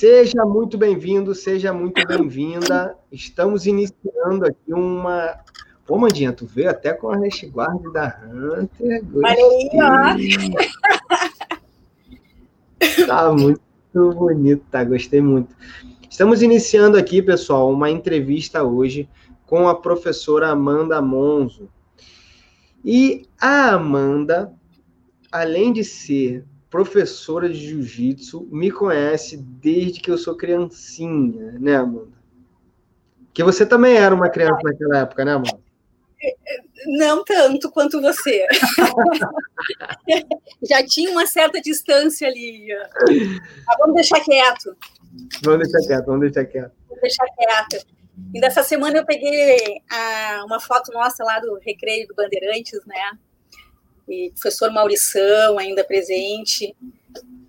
Seja muito bem-vindo, seja muito bem-vinda. Estamos iniciando aqui uma. Pô, Mandinha, tu veio até com a guard da Hunter. Gostei. Tá muito bonito, tá? Gostei muito. Estamos iniciando aqui, pessoal, uma entrevista hoje com a professora Amanda Monzo. E a Amanda, além de ser professora de jiu-jitsu, me conhece desde que eu sou criancinha, né, Amanda? Que você também era uma criança naquela época, né, Amanda? Não tanto quanto você. Já tinha uma certa distância ali. Mas vamos deixar quieto. Vamos deixar quieto, vamos deixar quieto. Vamos deixar quieto. E dessa semana eu peguei a, uma foto nossa lá do Recreio do Bandeirantes, né? E professor Maurição ainda presente.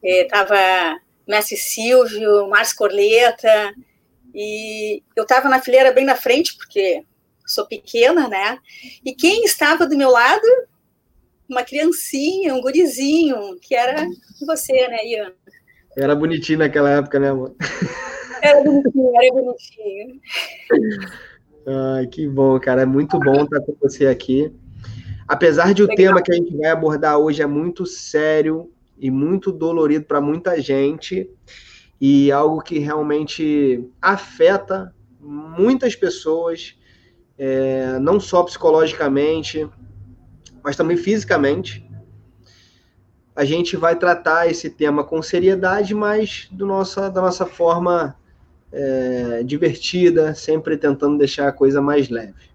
Estava é, Mestre Silvio, Márcio Corleta. E eu estava na fileira bem na frente, porque sou pequena, né? E quem estava do meu lado? Uma criancinha, um gurizinho, que era você, né, Ian? Era bonitinho naquela época, né, amor? Era bonitinho, era bonitinho. Ai, que bom, cara. É muito bom estar com você aqui. Apesar de o Legal. tema que a gente vai abordar hoje é muito sério e muito dolorido para muita gente, e algo que realmente afeta muitas pessoas, é, não só psicologicamente, mas também fisicamente a gente vai tratar esse tema com seriedade, mas do nossa, da nossa forma é, divertida, sempre tentando deixar a coisa mais leve.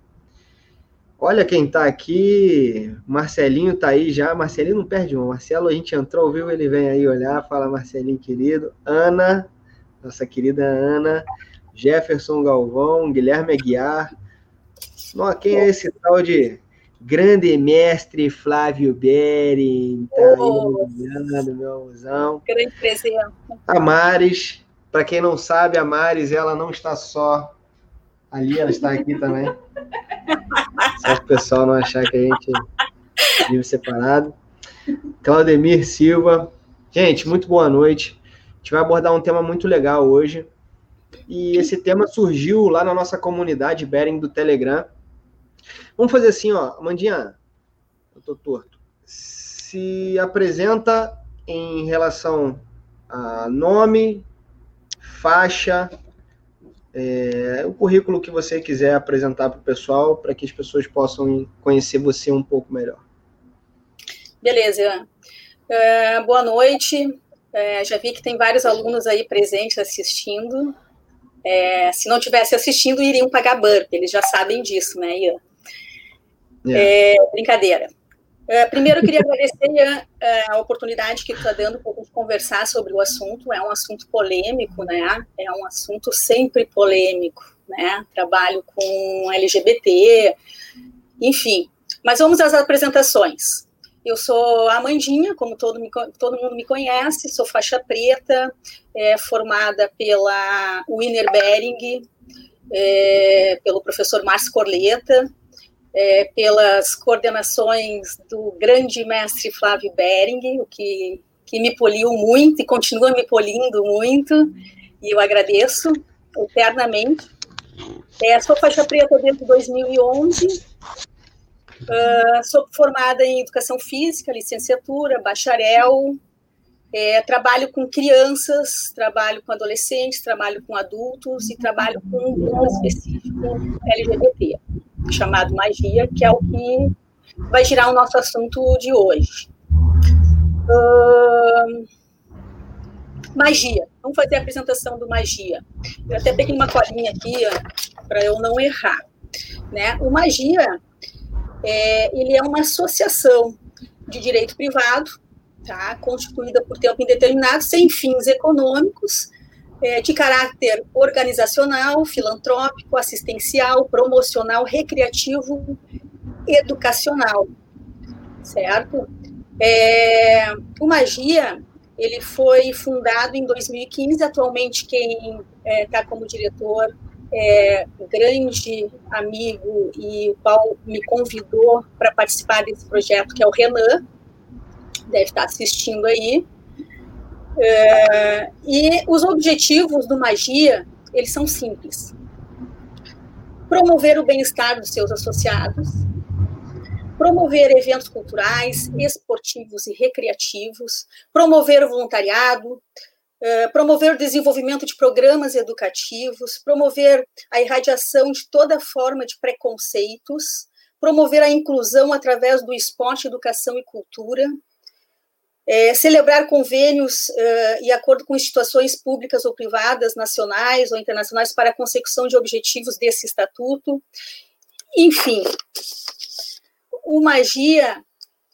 Olha quem está aqui, Marcelinho está aí já. Marcelinho não perde um. Marcelo, a gente entrou, viu? Ele vem aí olhar, fala Marcelinho querido. Ana, nossa querida Ana. Jefferson Galvão, Guilherme Aguiar. Nossa, quem é esse tal de grande mestre Flávio Bering, tá oh, aí, meu amuzão. Grande presença. A Maris, para quem não sabe, a Maris, ela não está só ali, ela está aqui também. Só para o pessoal não achar que a gente vive separado. Claudemir Silva. Gente, muito boa noite. A gente vai abordar um tema muito legal hoje. E esse tema surgiu lá na nossa comunidade Bering do Telegram. Vamos fazer assim, ó, Mandinha, eu tô torto. Se apresenta em relação a nome, faixa, é, o currículo que você quiser apresentar para o pessoal, para que as pessoas possam conhecer você um pouco melhor. Beleza. É, boa noite. É, já vi que tem vários alunos aí presentes assistindo. É, se não tivesse assistindo, iriam pagar burp, eles já sabem disso, né, Ian? É. É, brincadeira. É, primeiro, eu queria agradecer a, a oportunidade que está dando para conversar sobre o assunto. É um assunto polêmico, né? É um assunto sempre polêmico, né? Trabalho com LGBT, enfim. Mas vamos às apresentações. Eu sou a Amandinha, como todo, me, todo mundo me conhece, sou faixa preta, é, formada pela Winner Bering, é, pelo professor Márcio Corleta, é, pelas coordenações do grande mestre Flávio Bering, o que, que me poliu muito e continua me polindo muito, e eu agradeço eternamente. É, sou faixa preta desde 2011, uh, sou formada em Educação Física, licenciatura, bacharel, é, trabalho com crianças, trabalho com adolescentes, trabalho com adultos e trabalho com um específico LGBT chamado magia, que é o que vai girar o nosso assunto de hoje. Uh, magia. Vamos fazer a apresentação do magia. Eu até peguei uma colinha aqui para eu não errar. Né? O magia é, ele é uma associação de direito privado, tá? constituída por tempo indeterminado, sem fins econômicos, é, de caráter organizacional, filantrópico, assistencial, promocional, recreativo, educacional, certo? É, o Magia ele foi fundado em 2015. Atualmente quem está é, como diretor é grande amigo e o qual me convidou para participar desse projeto, que é o Renan, deve estar assistindo aí. É, e os objetivos do Magia, eles são simples. Promover o bem-estar dos seus associados, promover eventos culturais, esportivos e recreativos, promover o voluntariado, é, promover o desenvolvimento de programas educativos, promover a irradiação de toda forma de preconceitos, promover a inclusão através do esporte, educação e cultura, é, celebrar convênios uh, e acordo com instituições públicas ou privadas, nacionais ou internacionais, para a consecução de objetivos desse estatuto. Enfim, o Magia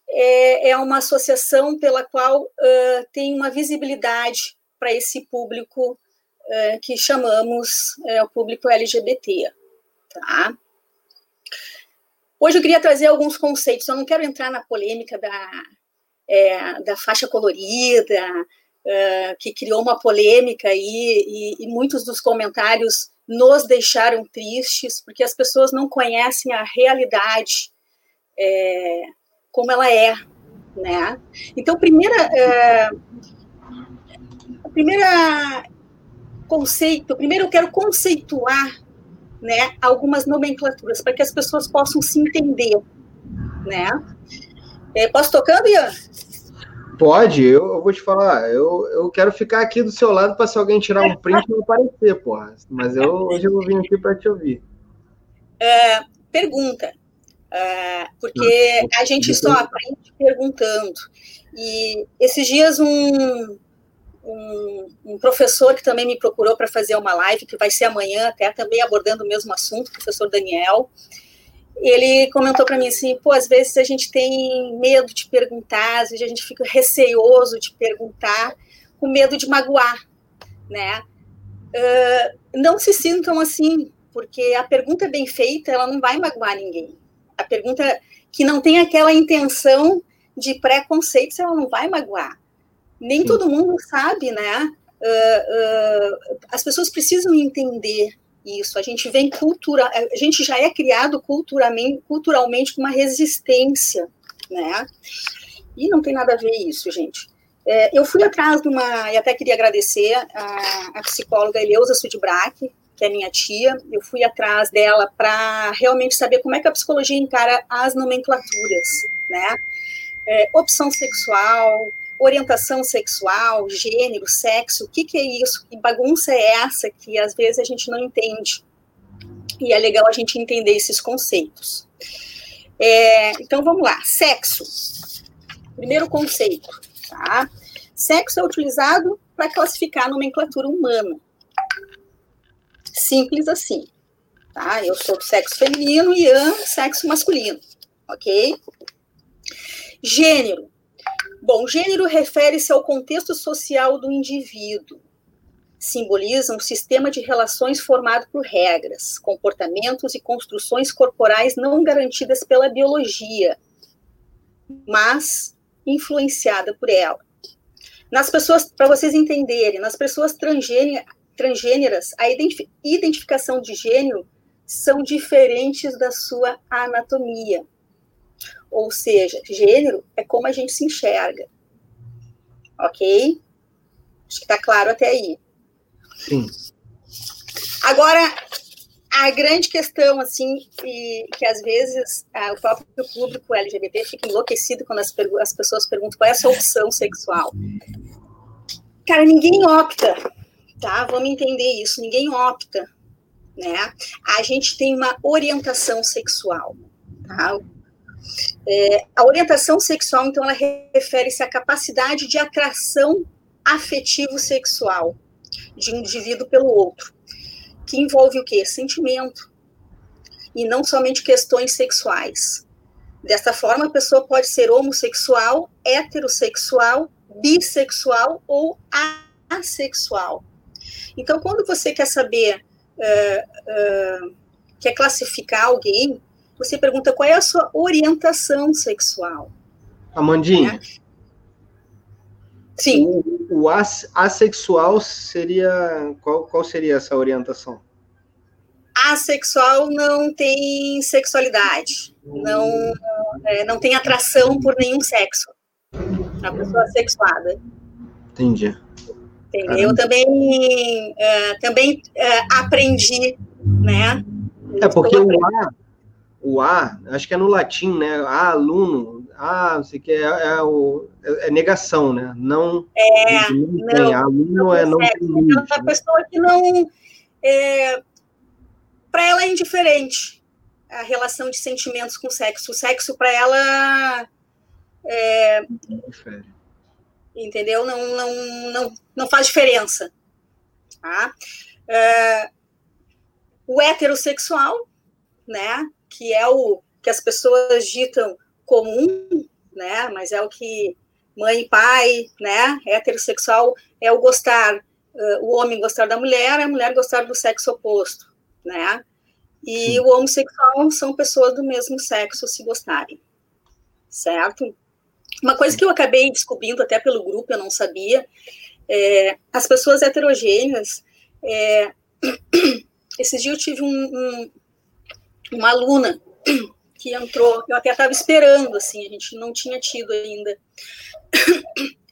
é, é uma associação pela qual uh, tem uma visibilidade para esse público uh, que chamamos o público LGBT. Tá? Hoje eu queria trazer alguns conceitos, eu não quero entrar na polêmica da, é, da faixa colorida, é, que criou uma polêmica aí, e, e muitos dos comentários nos deixaram tristes, porque as pessoas não conhecem a realidade é, como ela é, né? Então, primeira, é, a primeira conceito, primeiro eu quero conceituar, né, algumas nomenclaturas para que as pessoas possam se entender, né? É, posso tocando, Ian? Pode, eu, eu, vou te falar. Eu, eu quero ficar aqui do seu lado para se alguém tirar um print não aparecer, porra. Mas eu, hoje eu vou vir aqui para te ouvir. É, pergunta. É, porque a gente só aprende perguntando. E esses dias um, um, um professor que também me procurou para fazer uma live, que vai ser amanhã, até também abordando o mesmo assunto, o professor Daniel ele comentou para mim assim, pô, às vezes a gente tem medo de perguntar, às vezes a gente fica receoso de perguntar, com medo de magoar, né? Uh, não se sintam assim, porque a pergunta bem feita, ela não vai magoar ninguém. A pergunta que não tem aquela intenção de preconceitos, ela não vai magoar. Nem Sim. todo mundo sabe, né? Uh, uh, as pessoas precisam entender isso. A gente vem cultura, a gente já é criado culturalmente, culturalmente com uma resistência, né? E não tem nada a ver isso, gente. É, eu fui atrás de uma, e até queria agradecer a, a psicóloga Eleusa Sudbrack, que é minha tia, eu fui atrás dela para realmente saber como é que a psicologia encara as nomenclaturas, né? É, opção sexual, orientação sexual, gênero, sexo, o que, que é isso? Que bagunça é essa que às vezes a gente não entende? E é legal a gente entender esses conceitos. É, então vamos lá, sexo. Primeiro conceito, tá? Sexo é utilizado para classificar a nomenclatura humana. Simples assim, tá? Eu sou do sexo feminino e Ian, sexo masculino, ok? Gênero Bom, gênero refere-se ao contexto social do indivíduo. Simboliza um sistema de relações formado por regras, comportamentos e construções corporais não garantidas pela biologia, mas influenciada por ela. Nas pessoas, para vocês entenderem, nas pessoas transgêneras, a identificação de gênero são diferentes da sua anatomia. Ou seja, gênero é como a gente se enxerga. Ok? Acho que está claro até aí. Sim. Agora, a grande questão, assim, que, que às vezes ah, o próprio público LGBT fica enlouquecido quando as, as pessoas perguntam qual é a sua opção sexual. Cara, ninguém opta, tá? Vamos entender isso. Ninguém opta, né? A gente tem uma orientação sexual, tá? É, a orientação sexual, então, ela refere-se à capacidade de atração afetivo-sexual de um indivíduo pelo outro, que envolve o quê? Sentimento, e não somente questões sexuais. Desta forma, a pessoa pode ser homossexual, heterossexual, bissexual ou assexual. Então, quando você quer saber, uh, uh, quer classificar alguém, você pergunta qual é a sua orientação sexual. Amandinha. Né? Sim. O, o assexual seria. Qual, qual seria essa orientação? Asexual não tem sexualidade, não, é, não tem atração por nenhum sexo. A pessoa sexuada. Entendi. Eu também, uh, também uh, aprendi, né? É porque o A, o A, acho que é no latim, né? A aluno, A, não sei o que, é, é, o, é, negação, né? Não. É, não, tem. Aluno não é não tem limite. É uma pessoa que não. É, para ela é indiferente a relação de sentimentos com o sexo. O sexo para ela é, entendeu? Não, não, não, não faz diferença. Tá? É, o heterossexual, né, que é o que as pessoas ditam comum, né, mas é o que mãe e pai, né, heterossexual é o gostar, uh, o homem gostar da mulher, a mulher gostar do sexo oposto, né, e Sim. o homossexual são pessoas do mesmo sexo se gostarem, certo? Uma coisa que eu acabei descobrindo até pelo grupo, eu não sabia, é, as pessoas heterogêneas, é, esses dias eu tive um, um, uma aluna que entrou, eu até estava esperando, assim, a gente não tinha tido ainda,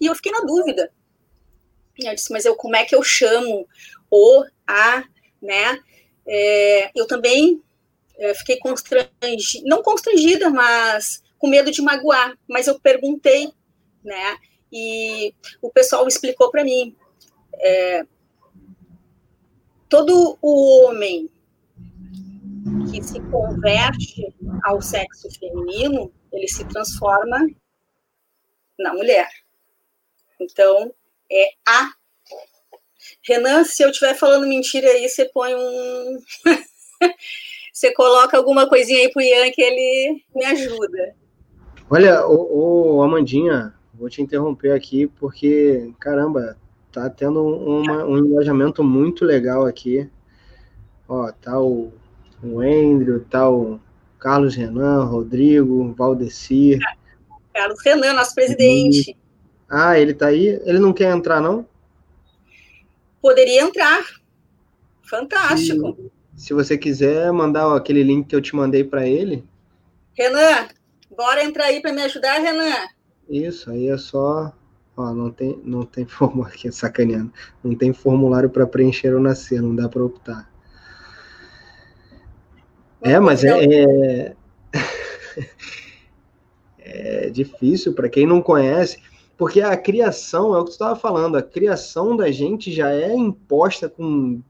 e eu fiquei na dúvida, eu disse, mas eu, como é que eu chamo o, a, né, é, eu também é, fiquei constrangida, não constrangida, mas com medo de magoar, mas eu perguntei, né? E o pessoal explicou para mim. É, todo o homem que se converte ao sexo feminino, ele se transforma na mulher. Então, é a. Renan, se eu estiver falando mentira aí, você põe um. você coloca alguma coisinha aí pro Ian que ele me ajuda. Olha, o, o, Amandinha, vou te interromper aqui porque, caramba, tá tendo uma, um engajamento muito legal aqui. Ó, tá o, o Andrew, o Carlos Renan, Rodrigo, Valdecir. Carlos Renan, nosso presidente. Ah, ele tá aí? Ele não quer entrar, não? Poderia entrar. Fantástico. Se, se você quiser mandar aquele link que eu te mandei para ele. Renan, Bora entrar aí para me ajudar, Renan. Isso, aí é só. Ó, não tem, não tem formulário aqui, sacaneando. Não tem formulário para preencher ou nascer, não dá para optar. É, mas é, é, é difícil para quem não conhece, porque a criação, é o que tu estava falando, a criação da gente já é imposta com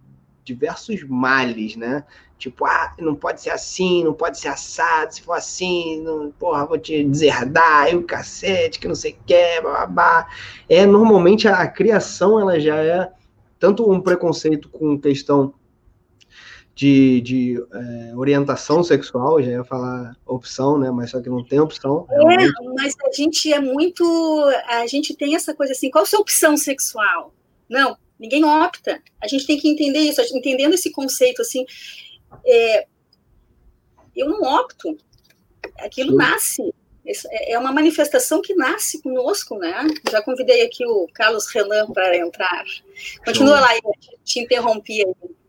diversos males, né? Tipo, ah, não pode ser assim, não pode ser assado, se for assim, não, porra, vou te deserdar, e o cacete, que não sei o que, babá. É, normalmente a, a, criação, ela já é tanto um preconceito com questão de, de é, orientação sexual, já ia falar opção, né, mas só que não tem opção. É, realmente. mas a gente é muito, a gente tem essa coisa assim, qual a sua opção sexual? Não, ninguém opta. A gente tem que entender isso, entendendo esse conceito, assim, é, eu não opto. Aquilo nasce. É, é uma manifestação que nasce conosco, né? Já convidei aqui o Carlos Renan para entrar. Continua lá, eu te interrompi aí.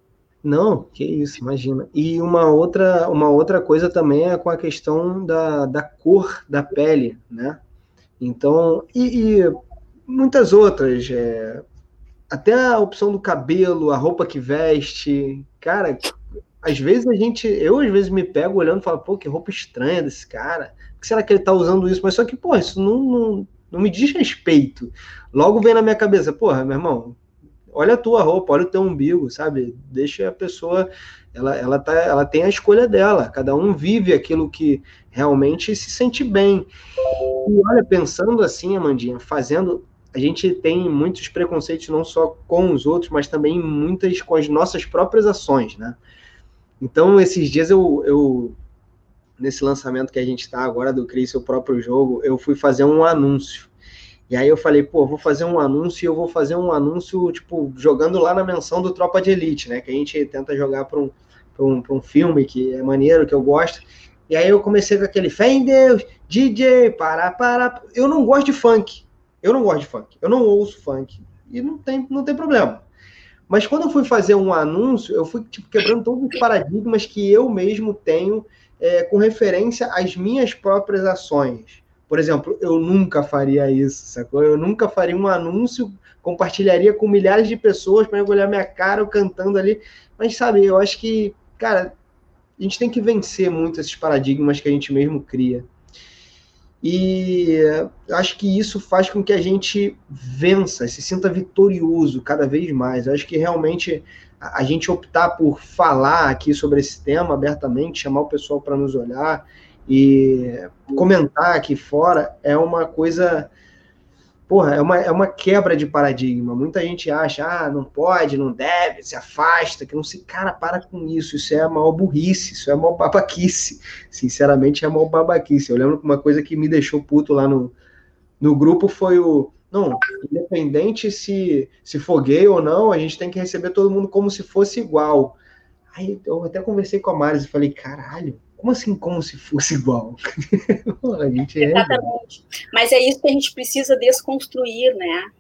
Não, que isso, imagina. E uma outra, uma outra coisa também é com a questão da, da cor da pele, né? Então, e, e muitas outras, é, até a opção do cabelo, a roupa que veste, cara, às vezes a gente, eu às vezes me pego olhando e falo, pô, que roupa estranha desse cara. Que será que ele tá usando isso? Mas só que, pô, isso não, não, não me diz respeito. Logo vem na minha cabeça, porra, meu irmão, olha a tua roupa, olha o teu umbigo, sabe? Deixa a pessoa, ela, ela, tá, ela tem a escolha dela, cada um vive aquilo que realmente se sente bem. E olha, pensando assim, Amandinha, fazendo. A gente tem muitos preconceitos não só com os outros, mas também muitas com as nossas próprias ações, né? Então, esses dias eu, eu nesse lançamento que a gente está agora do Crie Seu Próprio Jogo, eu fui fazer um anúncio. E aí eu falei, pô, vou fazer um anúncio e eu vou fazer um anúncio, tipo, jogando lá na menção do Tropa de Elite, né? Que a gente tenta jogar para um, um, um filme que é maneiro, que eu gosto. E aí eu comecei com aquele fé em Deus, DJ, para, para. Eu não gosto de funk. Eu não gosto de funk. Eu não ouço funk. E não tem, não tem problema. Mas quando eu fui fazer um anúncio, eu fui tipo, quebrando todos os paradigmas que eu mesmo tenho é, com referência às minhas próprias ações. Por exemplo, eu nunca faria isso, sacou? Eu nunca faria um anúncio, compartilharia com milhares de pessoas para olhar minha cara cantando ali. Mas, sabe, eu acho que, cara, a gente tem que vencer muito esses paradigmas que a gente mesmo cria. E acho que isso faz com que a gente vença, se sinta vitorioso cada vez mais. Eu acho que realmente a gente optar por falar aqui sobre esse tema abertamente, chamar o pessoal para nos olhar e comentar aqui fora é uma coisa porra, é uma, é uma quebra de paradigma. Muita gente acha, ah, não pode, não deve, se afasta, que não se. Cara, para com isso. Isso é a maior burrice, isso é a maior babaquice. Sinceramente, é a maior babaquice. Eu lembro que uma coisa que me deixou puto lá no, no grupo foi o. Não, independente se, se for gay ou não, a gente tem que receber todo mundo como se fosse igual. Aí eu até conversei com a Maris e falei, caralho, como assim, como se fosse igual? a gente é Exatamente. Mas é isso que a gente precisa desconstruir, né?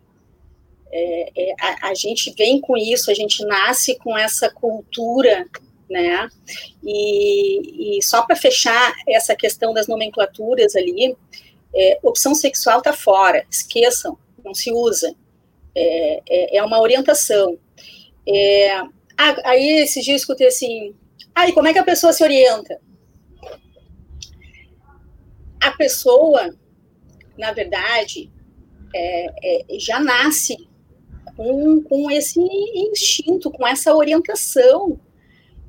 É, é, a, a, gente vem com isso, a gente nasce com essa cultura, né? E, e só para fechar essa questão das nomenclaturas ali, é, opção sexual está fora, esqueçam, não se usa. É, é, é uma orientação. É, aí esses dias eu escutei assim, ah, como é que a pessoa se orienta? A pessoa, na verdade, é, é, já nasce com, com esse instinto, com essa orientação.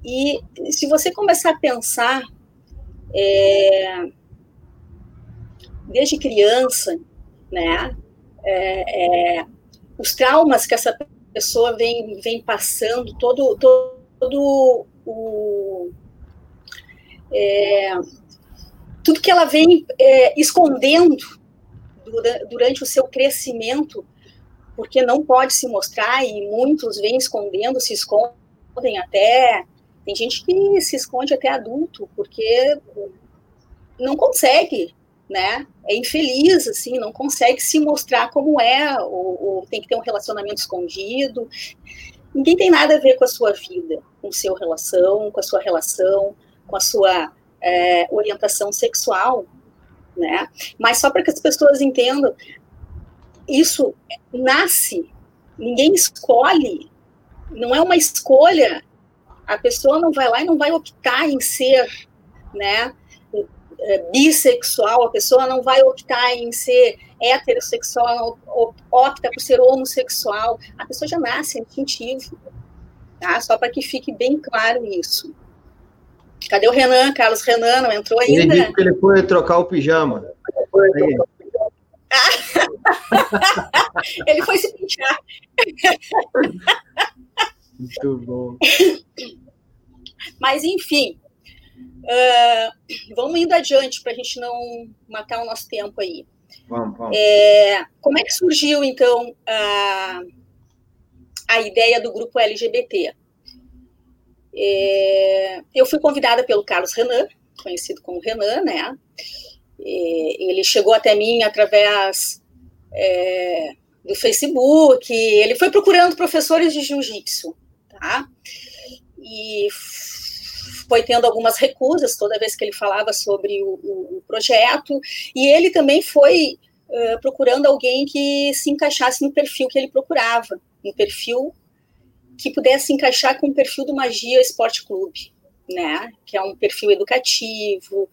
E se você começar a pensar, é, desde criança, né, é, é, os traumas que essa pessoa vem, vem passando, todo, todo o. Tudo que ela vem é, escondendo durante o seu crescimento, porque não pode se mostrar e muitos vêm escondendo, se escondem até. Tem gente que se esconde até adulto, porque não consegue, né? É infeliz, assim, não consegue se mostrar como é, ou, ou tem que ter um relacionamento escondido. Ninguém tem nada a ver com a sua vida, com seu relação, com a sua relação, com a sua é, orientação sexual, né? Mas só para que as pessoas entendam, isso nasce, ninguém escolhe, não é uma escolha. A pessoa não vai lá e não vai optar em ser, né? É, bissexual, a pessoa não vai optar em ser heterossexual, opta por ser homossexual, a pessoa já nasce, é instintivo, tá? Só para que fique bem claro isso. Cadê o Renan? Carlos Renan não entrou ainda? Ele disse que ele foi trocar o pijama. ele foi se pintar. Muito bom. Mas, enfim, uh, vamos indo adiante para a gente não matar o nosso tempo aí. Vamos, vamos. É, como é que surgiu, então, a, a ideia do grupo LGBT? É, eu fui convidada pelo Carlos Renan, conhecido como Renan, né? E ele chegou até mim através é, do Facebook, ele foi procurando professores de jiu-jitsu, tá? E foi tendo algumas recusas toda vez que ele falava sobre o, o, o projeto, e ele também foi uh, procurando alguém que se encaixasse no perfil que ele procurava, um perfil que pudesse encaixar com o perfil do Magia Esporte Clube, né? Que é um perfil educativo,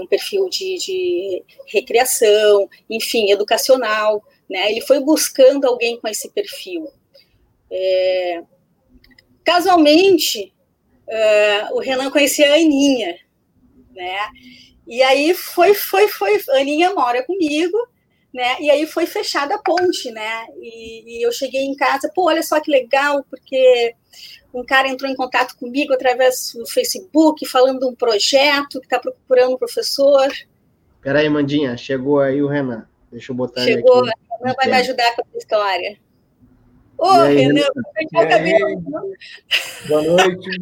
um perfil de, de recreação, enfim, educacional, né? Ele foi buscando alguém com esse perfil. É... Casualmente, uh, o Renan conhecia a Aninha, né? E aí foi, foi, foi, a Aninha mora comigo, né? E aí foi fechada a ponte, né? E, e, eu cheguei em casa, pô, olha só que legal, porque um cara entrou em contato comigo através do Facebook, falando de um projeto que está procurando um professor. Peraí, Mandinha, chegou aí o Renan. Deixa eu botar chegou, ele aqui. Chegou, o Renan vai me ajudar com a história. Ô, oh, Renan, como é Boa noite.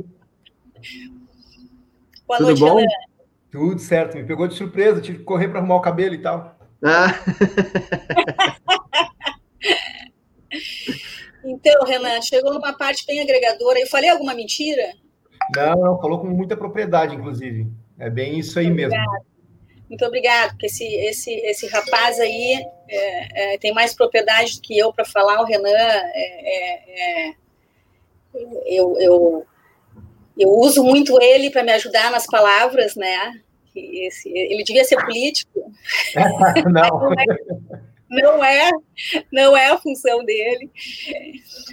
Boa Tudo noite, bom? Renan. Tudo certo, me pegou de surpresa, tive que correr para arrumar o cabelo e tal. Ah. então, Renan, chegou numa parte bem agregadora. Eu falei alguma mentira? Não, não, falou com muita propriedade, inclusive. É bem isso aí mesmo. Muito obrigado, porque esse, esse, esse rapaz aí é, é, tem mais propriedade do que eu para falar, o Renan. É, é, é, eu, eu, eu uso muito ele para me ajudar nas palavras, né? Esse, ele devia ser político. Não. não é, não é a função dele.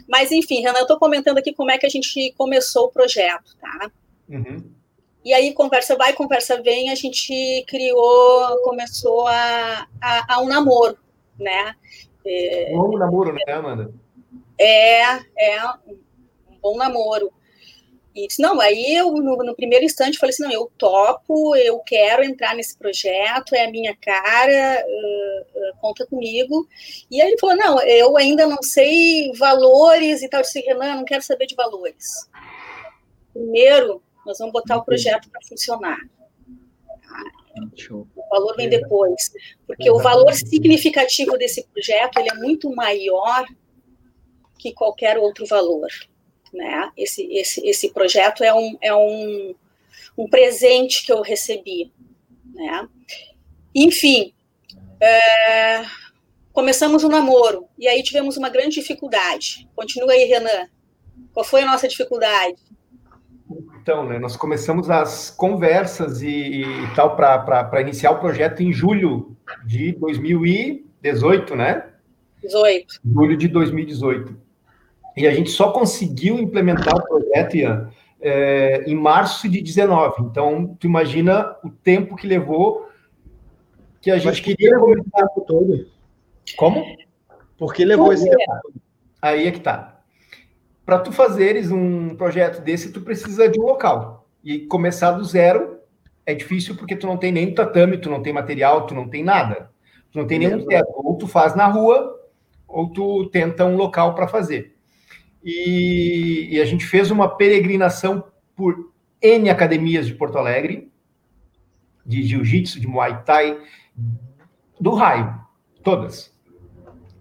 Mas, enfim, Renan, eu estou comentando aqui como é que a gente começou o projeto, tá? Uhum. E aí, conversa vai, conversa vem, a gente criou, começou a, a, a um namoro, né? É, um bom namoro, né, Amanda? É, é um bom namoro. E disse, não, aí eu, no, no, primeiro instante, falei assim, não, eu topo, eu quero entrar nesse projeto, é a minha cara, uh, uh, conta comigo. E aí ele falou, não, eu ainda não sei valores e tal. Eu disse, Renan, não quero saber de valores. Primeiro, nós vamos botar o projeto para funcionar. O valor vem depois, porque o valor significativo desse projeto ele é muito maior que qualquer outro valor. Né? Esse, esse, esse projeto é, um, é um, um presente que eu recebi. Né? Enfim, é, começamos o um namoro, e aí tivemos uma grande dificuldade. Continua aí, Renan. Qual foi a nossa dificuldade? Então, né, nós começamos as conversas e, e tal para iniciar o projeto em julho de 2018, né? 18. Julho de 2018. E a gente só conseguiu implementar o projeto, Ian, é, em março de 19. Então, tu imagina o tempo que levou que a gente Mas queria começar todo. Como? Porque levou esse tempo. Aí é que tá para tu fazeres um projeto desse, tu precisa de um local. E começar do zero é difícil porque tu não tem nem tatame, tu não tem material, tu não tem nada. Tu não tem nenhum teto. Ou tu faz na rua, ou tu tenta um local para fazer. E, e, a gente fez uma peregrinação por N academias de Porto Alegre, de jiu-jitsu, de muay thai, do raio, todas.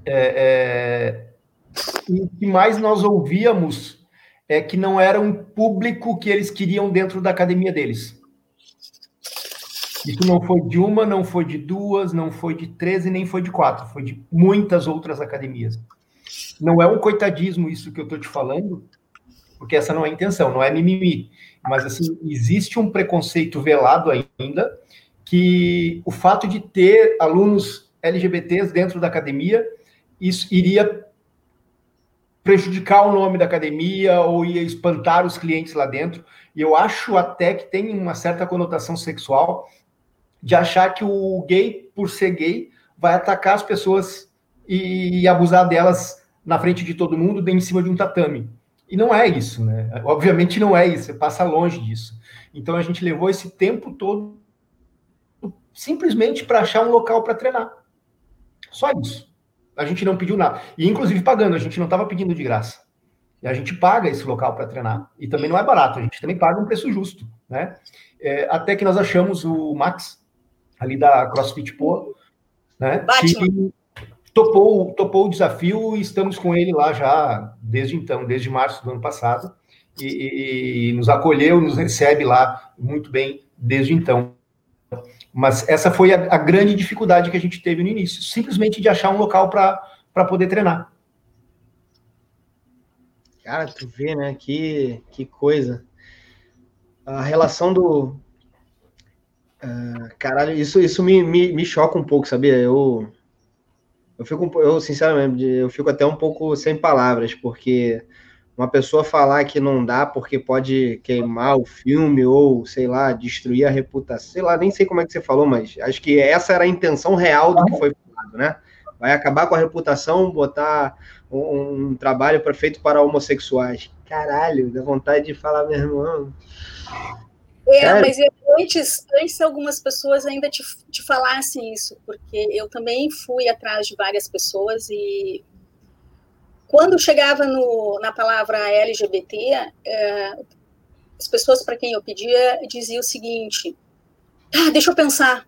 É, é, e o que mais nós ouvíamos é que não era um público que eles queriam dentro da academia deles. Isso não foi de uma, não foi de duas, não foi de três e nem foi de quatro, foi de muitas outras academias. Não é um coitadismo isso que eu estou te falando, porque essa não é a intenção, não é mimimi. Mas, assim, existe um preconceito velado ainda, que o fato de ter alunos LGBTs dentro da academia, isso iria prejudicar o nome da academia ou ia espantar os clientes lá dentro. E eu acho até que tem uma certa conotação sexual de achar que o gay, por ser gay, vai atacar as pessoas e abusar delas na frente de todo mundo, em cima de um tatame. E não é isso, né? Obviamente não é isso, você passa longe disso. Então a gente levou esse tempo todo simplesmente para achar um local para treinar. Só isso. A gente não pediu nada. E inclusive pagando, a gente não estava pedindo de graça. E a gente paga esse local para treinar. E também não é barato, a gente também paga um preço justo, né? É, até que nós achamos o Max, ali da CrossFit Poa, né? Que topou, topou o desafio e estamos com ele lá já desde então, desde março do ano passado. E, e, e nos acolheu, nos recebe lá muito bem desde então. Mas essa foi a, a, grande dificuldade que a gente teve no início, simplesmente de achar um local para poder treinar. Cara, tu vê, né? Que, que coisa. A relação do. Uh, caralho, isso, isso me, me, me choca um pouco, sabia? Eu, eu fico, eu sinceramente, eu fico até um pouco sem palavras, porque uma pessoa falar que não dá porque pode queimar o filme ou, sei lá, destruir a reputação, sei lá, nem sei como é que você falou, mas acho que essa era a intenção real do que foi falado, né? Vai acabar com a reputação, botar um, um trabalho feito para homossexuais. Caralho, dá vontade de falar, meu irmão. É, mas antes, antes algumas pessoas ainda te, te falassem isso, porque eu também fui atrás de várias pessoas e quando chegava no, na palavra LGBT, é, as pessoas para quem eu pedia diziam o seguinte: ah, deixa eu pensar,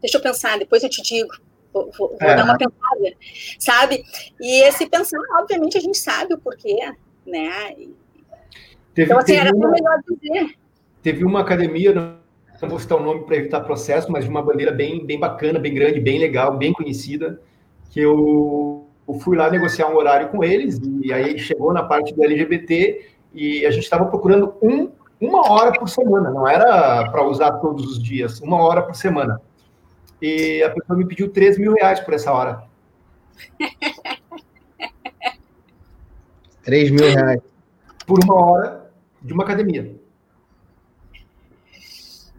deixa eu pensar, depois eu te digo. Vou, vou, é. dar uma pensada, sabe? E esse pensar, obviamente, a gente sabe o porquê, né? Teve, então, assim, era uma, melhor dizer. Teve uma academia não vou citar o nome para evitar processo, mas de uma bandeira bem, bem bacana, bem grande, bem legal, bem conhecida, que eu, eu fui lá negociar um horário com eles, e aí chegou na parte do LGBT, e a gente estava procurando um, uma hora por semana, não era para usar todos os dias, uma hora por semana. E a pessoa me pediu 3 mil reais por essa hora. 3 mil reais. Por uma hora de uma academia.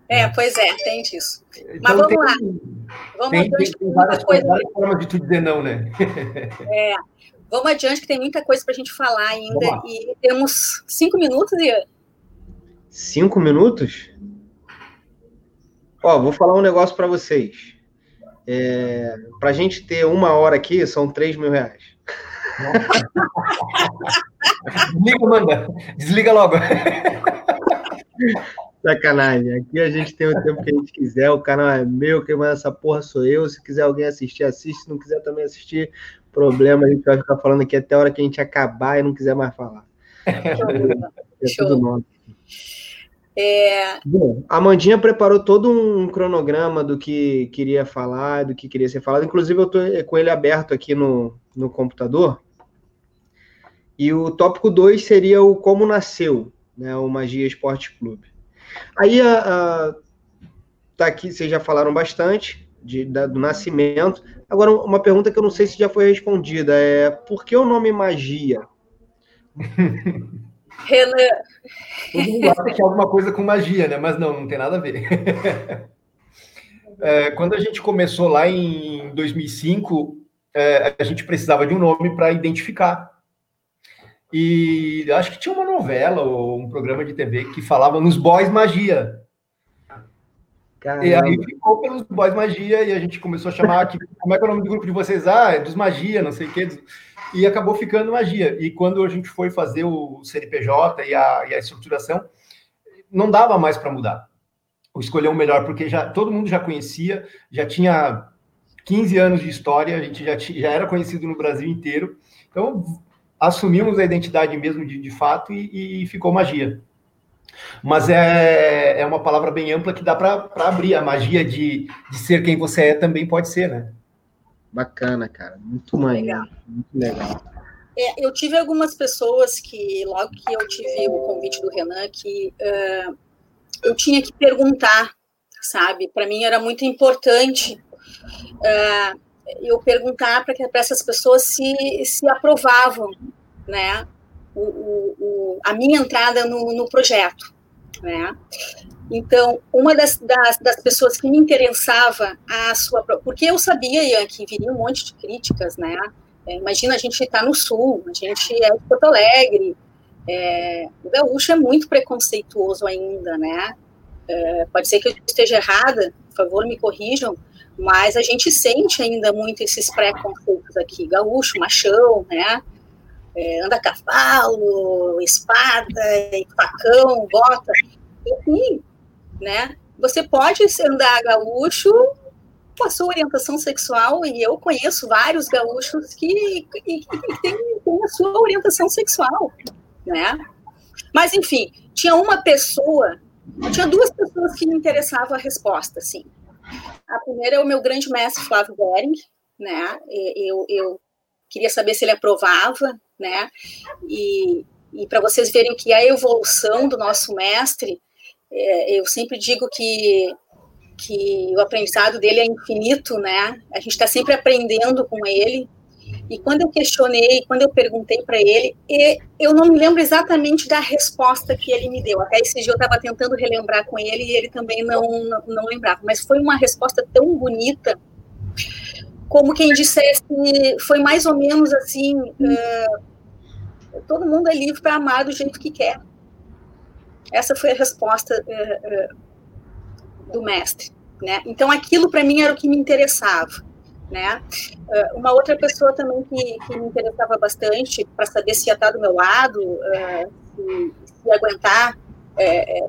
É, pois é, tem disso. Então, Mas vamos tem, lá. Vamos tem, adiante. Tem, tem várias, coisa... várias formas de tu dizer não, né? É. Vamos adiante, que tem muita coisa para a gente falar ainda. E temos cinco minutos, e Cinco minutos? Ó, vou falar um negócio para vocês. É, para a gente ter uma hora aqui, são três mil reais. Desliga, manda. Desliga logo. Sacanagem. Aqui a gente tem o tempo que a gente quiser. O canal é meu, quem manda essa porra sou eu. Se quiser alguém assistir, assiste. Se não quiser também assistir, problema. A gente vai ficar falando aqui até a hora que a gente acabar e não quiser mais falar. É, é tudo nosso. É... Bom, a Mandinha preparou todo um cronograma do que queria falar, do que queria ser falado. Inclusive, eu estou com ele aberto aqui no, no computador. E o tópico 2 seria o como nasceu né, o Magia Esporte Clube. Aí a, a, tá aqui, vocês já falaram bastante de, da, do nascimento. Agora, uma pergunta que eu não sei se já foi respondida é por que o nome Magia? Renan. Todo mundo acha que é alguma coisa com magia, né? Mas não, não tem nada a ver. É, quando a gente começou lá em 2005, é, a gente precisava de um nome para identificar. E acho que tinha uma novela ou um programa de TV que falava nos Boys Magia. Caramba. E aí ficou pelos Boys Magia e a gente começou a chamar aqui, como é que é o nome do grupo de vocês? Ah, é dos Magia, não sei o quê e acabou ficando magia. E quando a gente foi fazer o CNPJ e a, e a estruturação, não dava mais para mudar. Ou escolher o melhor, porque já todo mundo já conhecia, já tinha 15 anos de história, a gente já, já era conhecido no Brasil inteiro. Então, assumimos a identidade mesmo de, de fato e, e ficou magia. Mas é, é uma palavra bem ampla que dá para abrir. A magia de, de ser quem você é também pode ser, né? Bacana, cara. Muito legal. Muito legal. É, eu tive algumas pessoas que, logo que eu tive o convite do Renan, que uh, eu tinha que perguntar, sabe? Para mim era muito importante uh, eu perguntar para essas pessoas se, se aprovavam, né? O, o, o, a minha entrada no, no projeto, né? Então, uma das, das, das, pessoas que me interessava a sua. Porque eu sabia, Ian, que viria um monte de críticas, né? É, imagina, a gente está no Sul, a gente é de Porto Alegre. É, o gaúcho é muito preconceituoso ainda, né? É, pode ser que eu esteja errada, por favor, me corrijam, mas a gente sente ainda muito esses preconceitos aqui. Gaúcho, machão, né? É, anda cavalo, espada, facão, bota. Enfim, né? Você pode andar gaúcho com a sua orientação sexual, e eu conheço vários gaúchos que, que, têm a sua orientação sexual, né? Mas, enfim, tinha uma pessoa, tinha duas pessoas que me interessavam a resposta, assim. A primeira é o meu grande mestre Flávio Bering, né? Eu, eu queria saber se ele aprovava, né? E, e para vocês verem que a evolução do nosso mestre é, eu sempre digo que, que o aprendizado dele é infinito, né? A gente está sempre aprendendo com ele. E quando eu questionei, quando eu perguntei para ele, eu não me lembro exatamente da resposta que ele me deu. Até esse dia eu estava tentando relembrar com ele e ele também não, não, não lembrava. Mas foi uma resposta tão bonita, como quem dissesse, foi mais ou menos assim: uh, todo mundo é livre para amar do jeito que quer. Essa foi a resposta é, é, do mestre. Né? Então, aquilo para mim era o que me interessava. Né? Uh, uma outra pessoa também que, que me interessava bastante para saber se ia estar do meu lado, uh, se, se ia aguentar, é,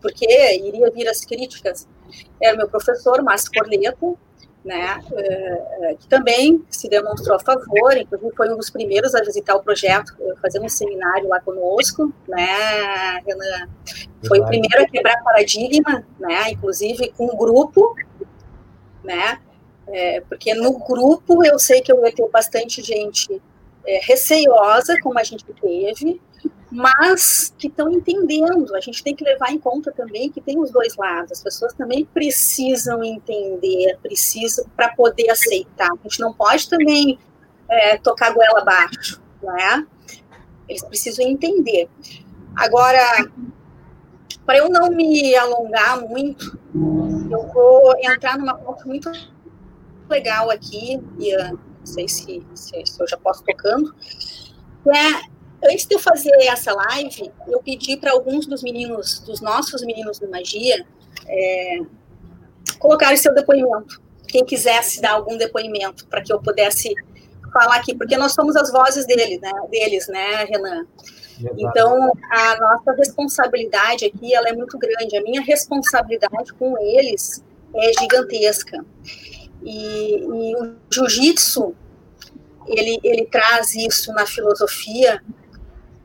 porque iria vir as críticas, era o meu professor, Márcio Corleto, né, uh, que também se demonstrou a favor, inclusive foi um dos primeiros a visitar o projeto, fazer um seminário lá conosco, né, Renan? Foi o primeiro a quebrar paradigma, né, inclusive com um grupo, né, é, porque no grupo eu sei que eu ia ter bastante gente é, receiosa, como a gente teve, mas que estão entendendo. A gente tem que levar em conta também que tem os dois lados. As pessoas também precisam entender, precisam para poder aceitar. A gente não pode também é, tocar goela abaixo, não é? Eles precisam entender. Agora, para eu não me alongar muito, eu vou entrar numa parte muito legal aqui, e uh, não sei se, se, se eu já posso tocando, é Antes de eu fazer essa live, eu pedi para alguns dos meninos, dos nossos meninos de magia, é, colocarem seu depoimento. Quem quisesse dar algum depoimento, para que eu pudesse falar aqui, porque nós somos as vozes dele, né, deles, né, Renan? Exato. Então, a nossa responsabilidade aqui, ela é muito grande. A minha responsabilidade com eles é gigantesca. E, e o jiu-jitsu, ele, ele traz isso na filosofia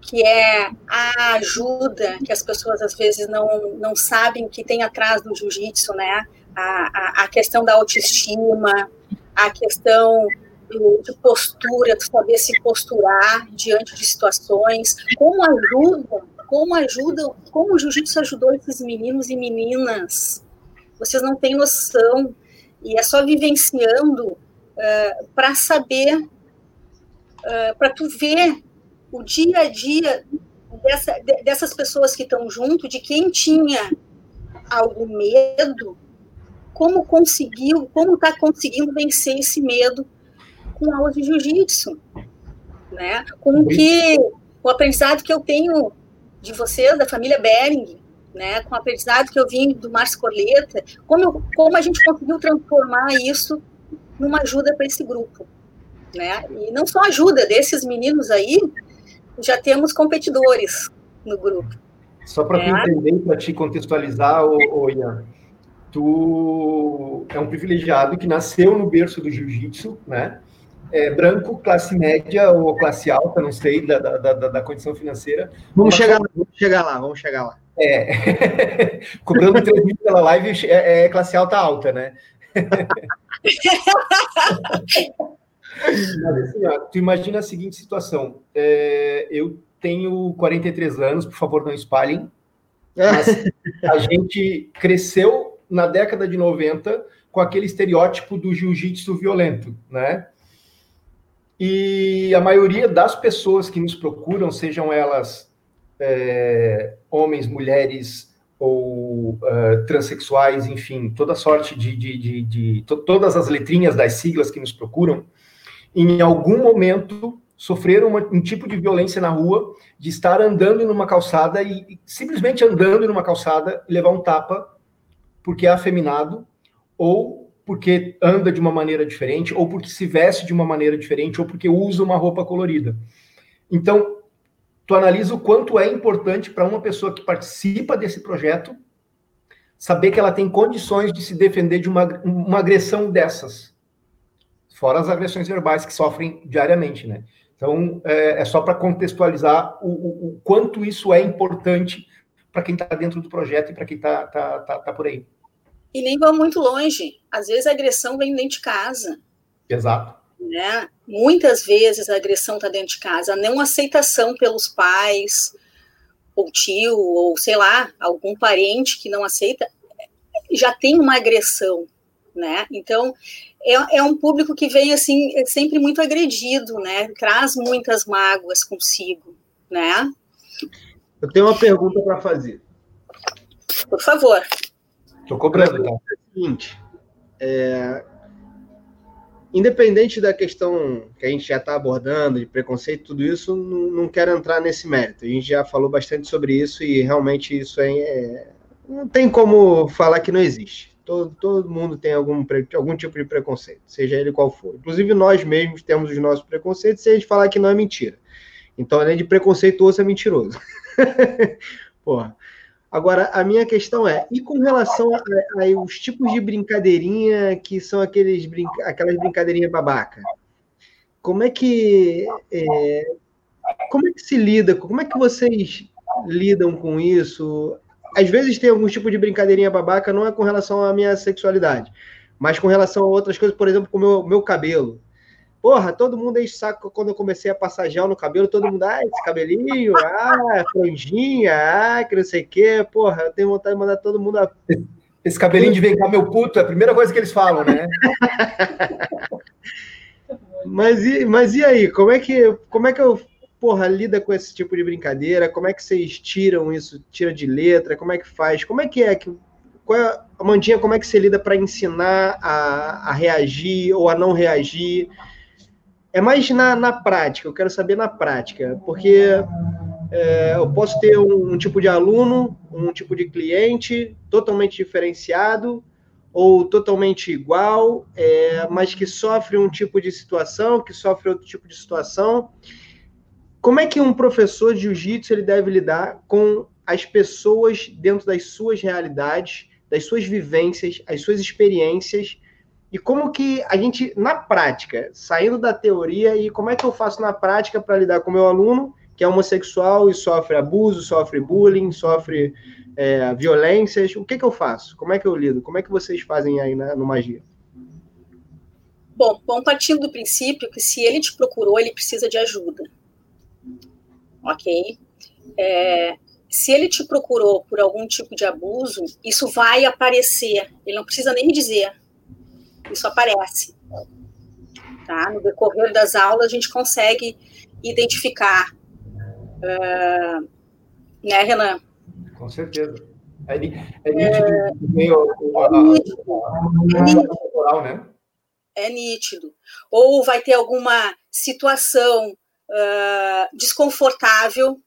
que é a ajuda que as pessoas às vezes não, não sabem que tem atrás do jiu-jitsu, né? A, a, a, questão da autoestima, a questão de postura, de saber se posturar diante de situações, como ajuda, como ajuda, como o jiu-jitsu ajudou esses meninos e meninas. Vocês não têm noção. E é só vivenciando uh, para saber, uh, para tu ver o dia a dia dessa, dessas pessoas que estão junto, de quem tinha algum medo, como conseguiu, como está conseguindo vencer esse medo com aulas de jiu-jitsu, né? Com que o aprendizado que eu tenho de vocês, da família Bering, né? Com o aprendizado que eu vim do Márcio Corleta, como, eu, como a gente conseguiu transformar isso numa ajuda para esse grupo, né? E não só ajuda desses meninos aí, já temos competidores no grupo. Só para é. tu entender, para te contextualizar, ô, ô, Ian, tu é um privilegiado que nasceu no berço do jiu-jitsu, né? É, branco, classe média ou classe alta, não sei, da, da, da, da condição financeira. Vamos chegar, lá, vamos chegar lá, vamos chegar lá. É, cobrando 3 mil pela live é, é classe alta alta, né? Mas, assim, ó, tu imagina a seguinte situação. É, eu tenho 43 anos, por favor, não espalhem. Mas a gente cresceu na década de 90 com aquele estereótipo do jiu-jitsu violento, né? E a maioria das pessoas que nos procuram, sejam elas é, homens, mulheres ou uh, transexuais, enfim, toda sorte de, de, de, de to, todas as letrinhas das siglas que nos procuram, em algum momento sofreram uma, um tipo de violência na rua, de estar andando numa calçada e, e simplesmente andando numa calçada e levar um tapa porque é afeminado ou porque anda de uma maneira diferente, ou porque se veste de uma maneira diferente, ou porque usa uma roupa colorida. Então, tu analisa o quanto é importante para uma pessoa que participa desse projeto saber que ela tem condições de se defender de uma, uma agressão dessas fora as agressões verbais que sofrem diariamente, né? Então, é, é só para contextualizar o, o, o, quanto isso é importante para quem está dentro do projeto e para quem está tá, tá, tá por aí. E nem vão muito longe. Às vezes a agressão vem dentro de casa. Exato. Né? Muitas vezes a agressão está dentro de casa. A não aceitação pelos pais, ou tio, ou sei lá, algum parente que não aceita, já tem uma agressão né? Então, é, é um público que vem, assim, é sempre muito agredido, né? Traz muitas mágoas consigo, né? Eu tenho uma pergunta para fazer. Por favor. Estou cobrando, tá? É o seguinte, é, independente da questão que a gente já está abordando, de preconceito, tudo isso, não, não, quero entrar nesse mérito. A gente já falou bastante sobre isso e realmente isso é, é não tem como falar que não existe. Todo, todo mundo tem algum, algum tipo de preconceito, seja ele qual for. Inclusive, nós mesmos temos os nossos preconceitos, se a gente falar que não é mentira. Então, além de preconceituoso, é mentiroso. Porra. Agora, a minha questão é, e com relação aos tipos de brincadeirinha que são aqueles brinca, aquelas brincadeirinhas babaca? Como é que é, como é que se lida? Como é que vocês lidam com isso? Às vezes tem algum tipo de brincadeirinha babaca, não é com relação à minha sexualidade, mas com relação a outras coisas, por exemplo, com o meu, meu cabelo. Porra, todo mundo enche saco quando eu comecei a passar gel no cabelo, todo mundo, ah, esse cabelinho, ah, franjinha, ah, que não sei o quê. Porra, eu tenho vontade de mandar todo mundo a... Esse cabelinho de vem cá, meu puto, é a primeira coisa que eles falam, né? mas, e, mas e aí, como é que, como é que eu, porra, lida com esse tipo de brincadeira? Como é que vocês tiram isso, tira de letra? Como é que faz? Como é que é que qual é, Amandinha, como é que você lida para ensinar a, a reagir ou a não reagir? É mais na, na prática, eu quero saber na prática, porque é, eu posso ter um, um, tipo de aluno, um tipo de cliente totalmente diferenciado ou totalmente igual, é, mas que sofre um tipo de situação, que sofre outro tipo de situação. Como é que um professor de jiu-jitsu ele deve lidar com as pessoas dentro das suas realidades, das suas vivências, as suas experiências e como que a gente, na prática, saindo da teoria, e como é que eu faço na prática para lidar com o meu aluno, que é homossexual e sofre abuso, sofre bullying, sofre é, violências, o que, que eu faço? Como é que eu lido? Como é que vocês fazem aí na, no Magia? Bom, bom, partindo do princípio que se ele te procurou, ele precisa de ajuda. Ok? É, se ele te procurou por algum tipo de abuso, isso vai aparecer. Ele não precisa nem me dizer isso aparece. Tá? No decorrer das aulas, a gente consegue identificar. Uh, né, Renan? Com certeza. É, é nítido. É, meio, é, nítido. né? é nítido. Ou vai ter alguma situação uh, desconfortável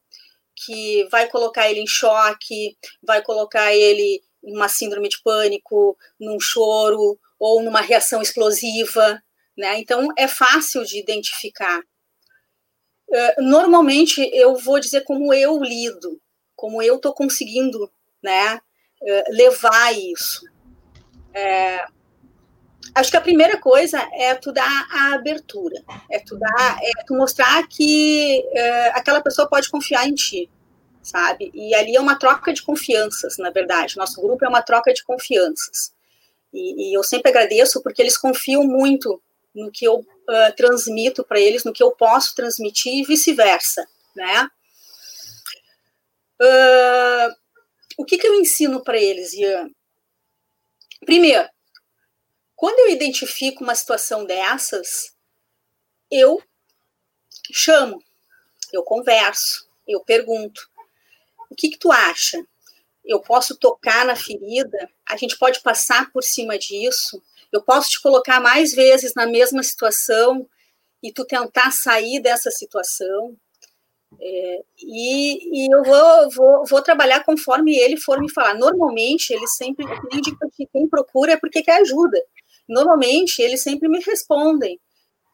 que vai colocar ele em choque, vai colocar ele em uma síndrome de pânico, num choro, ou numa reação explosiva, né? Então é fácil de identificar. Uh, normalmente eu vou dizer como eu lido, como eu estou conseguindo, né, uh, levar isso. É, acho que a primeira coisa é tu dar a abertura, é tu dar, é tu mostrar que uh, aquela pessoa pode confiar em ti, sabe? E ali é uma troca de confianças, na verdade. Nosso grupo é uma troca de confianças. E, e eu sempre agradeço porque eles confiam muito no que eu uh, transmito para eles, no que eu posso transmitir e vice-versa, né? Uh, o que, que eu ensino para eles, Ian? Primeiro, quando eu identifico uma situação dessas, eu chamo, eu converso, eu pergunto: o que, que tu acha? Eu posso tocar na ferida, a gente pode passar por cima disso, eu posso te colocar mais vezes na mesma situação e tu tentar sair dessa situação. É, e, e, eu vou, vou, vou, trabalhar conforme ele for me falar. Normalmente, ele sempre, quem procura é porque quer ajuda. Normalmente, eles sempre me respondem: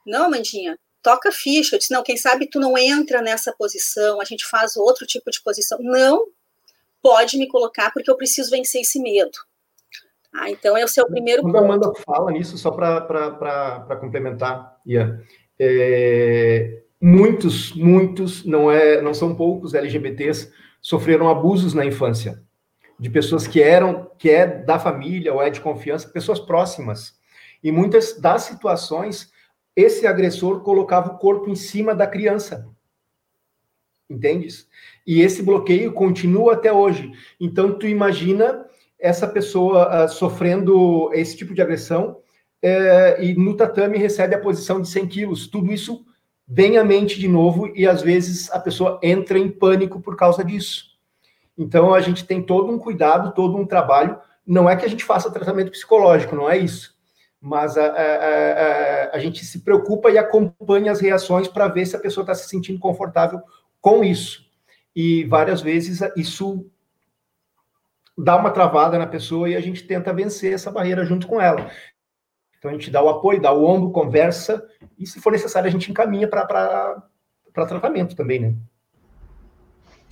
Não, Mandinha, toca ficha. Eu disse: Não, quem sabe tu não entra nessa posição, a gente faz outro tipo de posição. Não, pode me colocar, porque eu preciso vencer esse medo. Ah, então, esse é o primeiro Quando a Amanda fala nisso, só para complementar, Ian, é, muitos, muitos, não, é, não são poucos LGBTs, sofreram abusos na infância, de pessoas que eram, que é da família ou é de confiança, pessoas próximas. E muitas das situações, esse agressor colocava o corpo em cima da criança. Entendes? E esse bloqueio continua até hoje. Então, tu imagina essa pessoa uh, sofrendo esse tipo de agressão uh, e no tatame recebe a posição de 100 quilos. Tudo isso vem à mente de novo e às vezes a pessoa entra em pânico por causa disso. Então, a gente tem todo um cuidado, todo um trabalho. Não é que a gente faça tratamento psicológico, não é isso. Mas a, a, a, a gente se preocupa e acompanha as reações para ver se a pessoa está se sentindo confortável com isso e várias vezes isso dá uma travada na pessoa e a gente tenta vencer essa barreira junto com ela. Então a gente dá o apoio, dá o ombro, conversa e se for necessário a gente encaminha para tratamento também, né?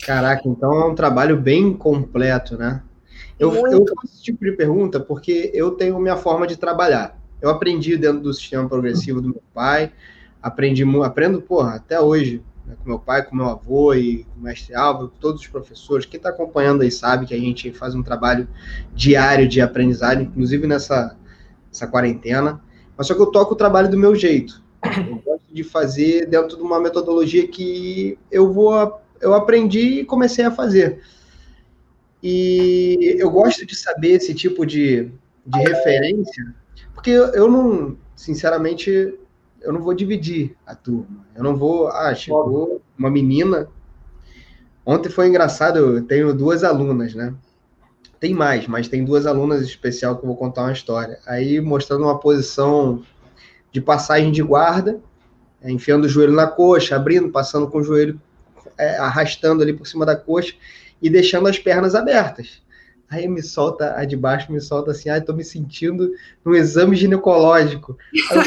Caraca, então é um trabalho bem completo, né? Eu, eu faço esse tipo de pergunta porque eu tenho minha forma de trabalhar. Eu aprendi dentro do sistema progressivo do meu pai, aprendi, aprendo, porra, até hoje, né, com meu pai, com meu avô e com o mestre Álvaro, todos os professores. Quem está acompanhando aí sabe que a gente faz um trabalho diário de aprendizagem, inclusive nessa, nessa quarentena. Mas só que eu toco o trabalho do meu jeito. Eu gosto de fazer dentro de uma metodologia que eu vou eu aprendi e comecei a fazer. E eu gosto de saber esse tipo de, de referência, porque eu, eu não, sinceramente, eu não vou dividir a turma. Eu não vou. Ah, chegou uma menina. Ontem foi engraçado, eu tenho duas alunas, né? Tem mais, mas tem duas alunas especial que eu vou contar uma história. Aí mostrando uma posição de passagem de guarda, é, enfiando o joelho na coxa, abrindo, passando com o joelho, é, arrastando ali por cima da coxa e deixando as pernas abertas. Aí me solta, a de baixo me solta assim, ah, tô me sentindo num exame ginecológico. Aí eu,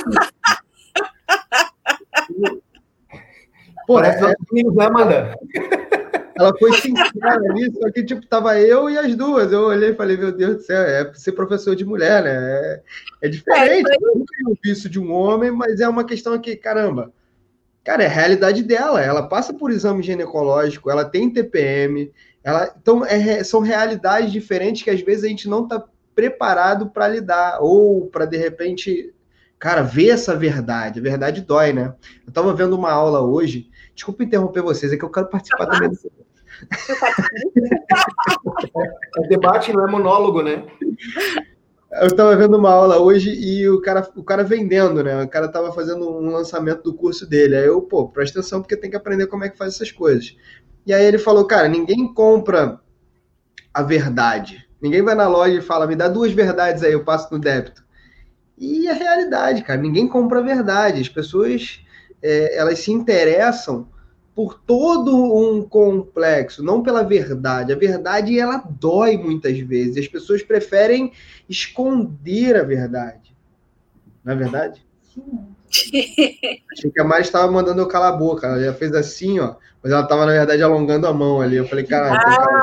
Pô, Parece é, amigos, né, Amanda? Ela foi sincera ali, só que, tipo, tava eu e as duas. Eu olhei e falei, meu Deus do céu, é ser professor de mulher, né? É, é diferente. É, eu nunca vi isso de um homem, mas é uma questão que, caramba, cara, é a realidade dela. Ela passa por exame ginecológico, ela tem TPM, ela, então é, são realidades diferentes que às vezes a gente não está preparado para lidar, ou para de repente cara, ver essa verdade. A verdade dói, né? Eu estava vendo uma aula hoje. Desculpa interromper vocês, é que eu quero participar também do. é debate, não é monólogo, né? Eu estava vendo uma aula hoje e o cara, o cara vendendo, né? O cara estava fazendo um lançamento do curso dele. Aí eu, pô, presta atenção porque tem que aprender como é que faz essas coisas. E aí ele falou, cara, ninguém compra a verdade. Ninguém vai na loja e fala, me dá duas verdades aí, eu passo no débito. E a realidade, cara, ninguém compra a verdade. As pessoas é, elas se interessam por todo um complexo, não pela verdade. A verdade ela dói muitas vezes. As pessoas preferem esconder a verdade. Não é verdade? Achei que a Mari estava mandando eu calar a boca. Ela já fez assim, ó. Mas ela estava, na verdade, alongando a mão ali. Eu falei, cara, ah.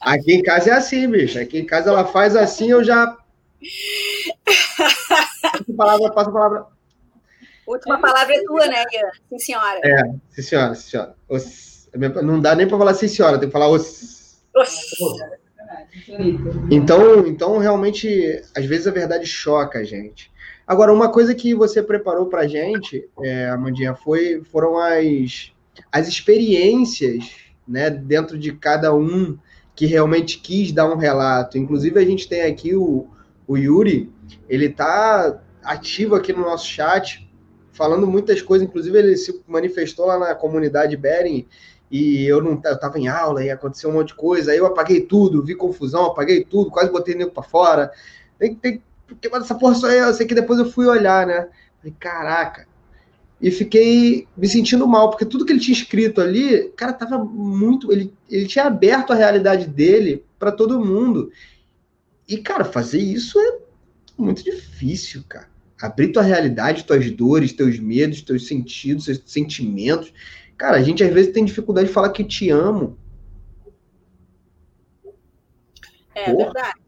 aqui em casa é assim, bicho. Aqui em casa ela faz assim, eu já Passa a palavra, passa a palavra. Última palavra é tua, né, Ian? Sim, senhora. É, sim, senhora, sim, senhora. Os, não dá nem para falar sim, senhora, tem que falar os. Então, então, realmente, às vezes a verdade choca a gente. Agora, uma coisa que você preparou para a gente, é, Amandinha, foi, foram as, as experiências né, dentro de cada um que realmente quis dar um relato. Inclusive, a gente tem aqui o, o Yuri, ele tá ativo aqui no nosso chat, falando muitas coisas, inclusive ele se manifestou lá na comunidade Bering, e eu não eu tava em aula e aconteceu um monte de coisa, aí eu apaguei tudo, vi confusão, apaguei tudo, quase botei nego para fora. Tem, tem, que essa porra só é, eu sei que depois eu fui olhar, né? Falei, caraca. E fiquei me sentindo mal, porque tudo que ele tinha escrito ali, cara, tava muito. Ele, ele tinha aberto a realidade dele para todo mundo. E, cara, fazer isso é muito difícil, cara. Abrir tua realidade, tuas dores, teus medos, teus sentidos, seus sentimentos. Cara, a gente às vezes tem dificuldade de falar que te amo. É Porra. verdade.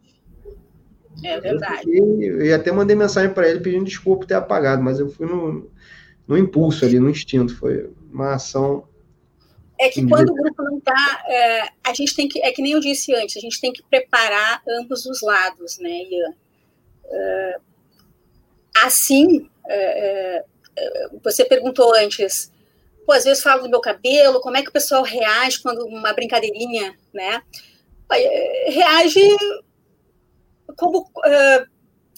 É verdade. Eu, eu até mandei mensagem para ele pedindo desculpa por ter apagado, mas eu fui no, no impulso ali, no instinto. Foi uma ação é que quando o grupo não está, é, a gente tem que, é que nem eu disse antes, a gente tem que preparar ambos os lados, né, Ian? É, assim, é, é, é, você perguntou antes, pô, às vezes falo do meu cabelo, como é que o pessoal reage quando uma brincadeirinha, né? É, reage como,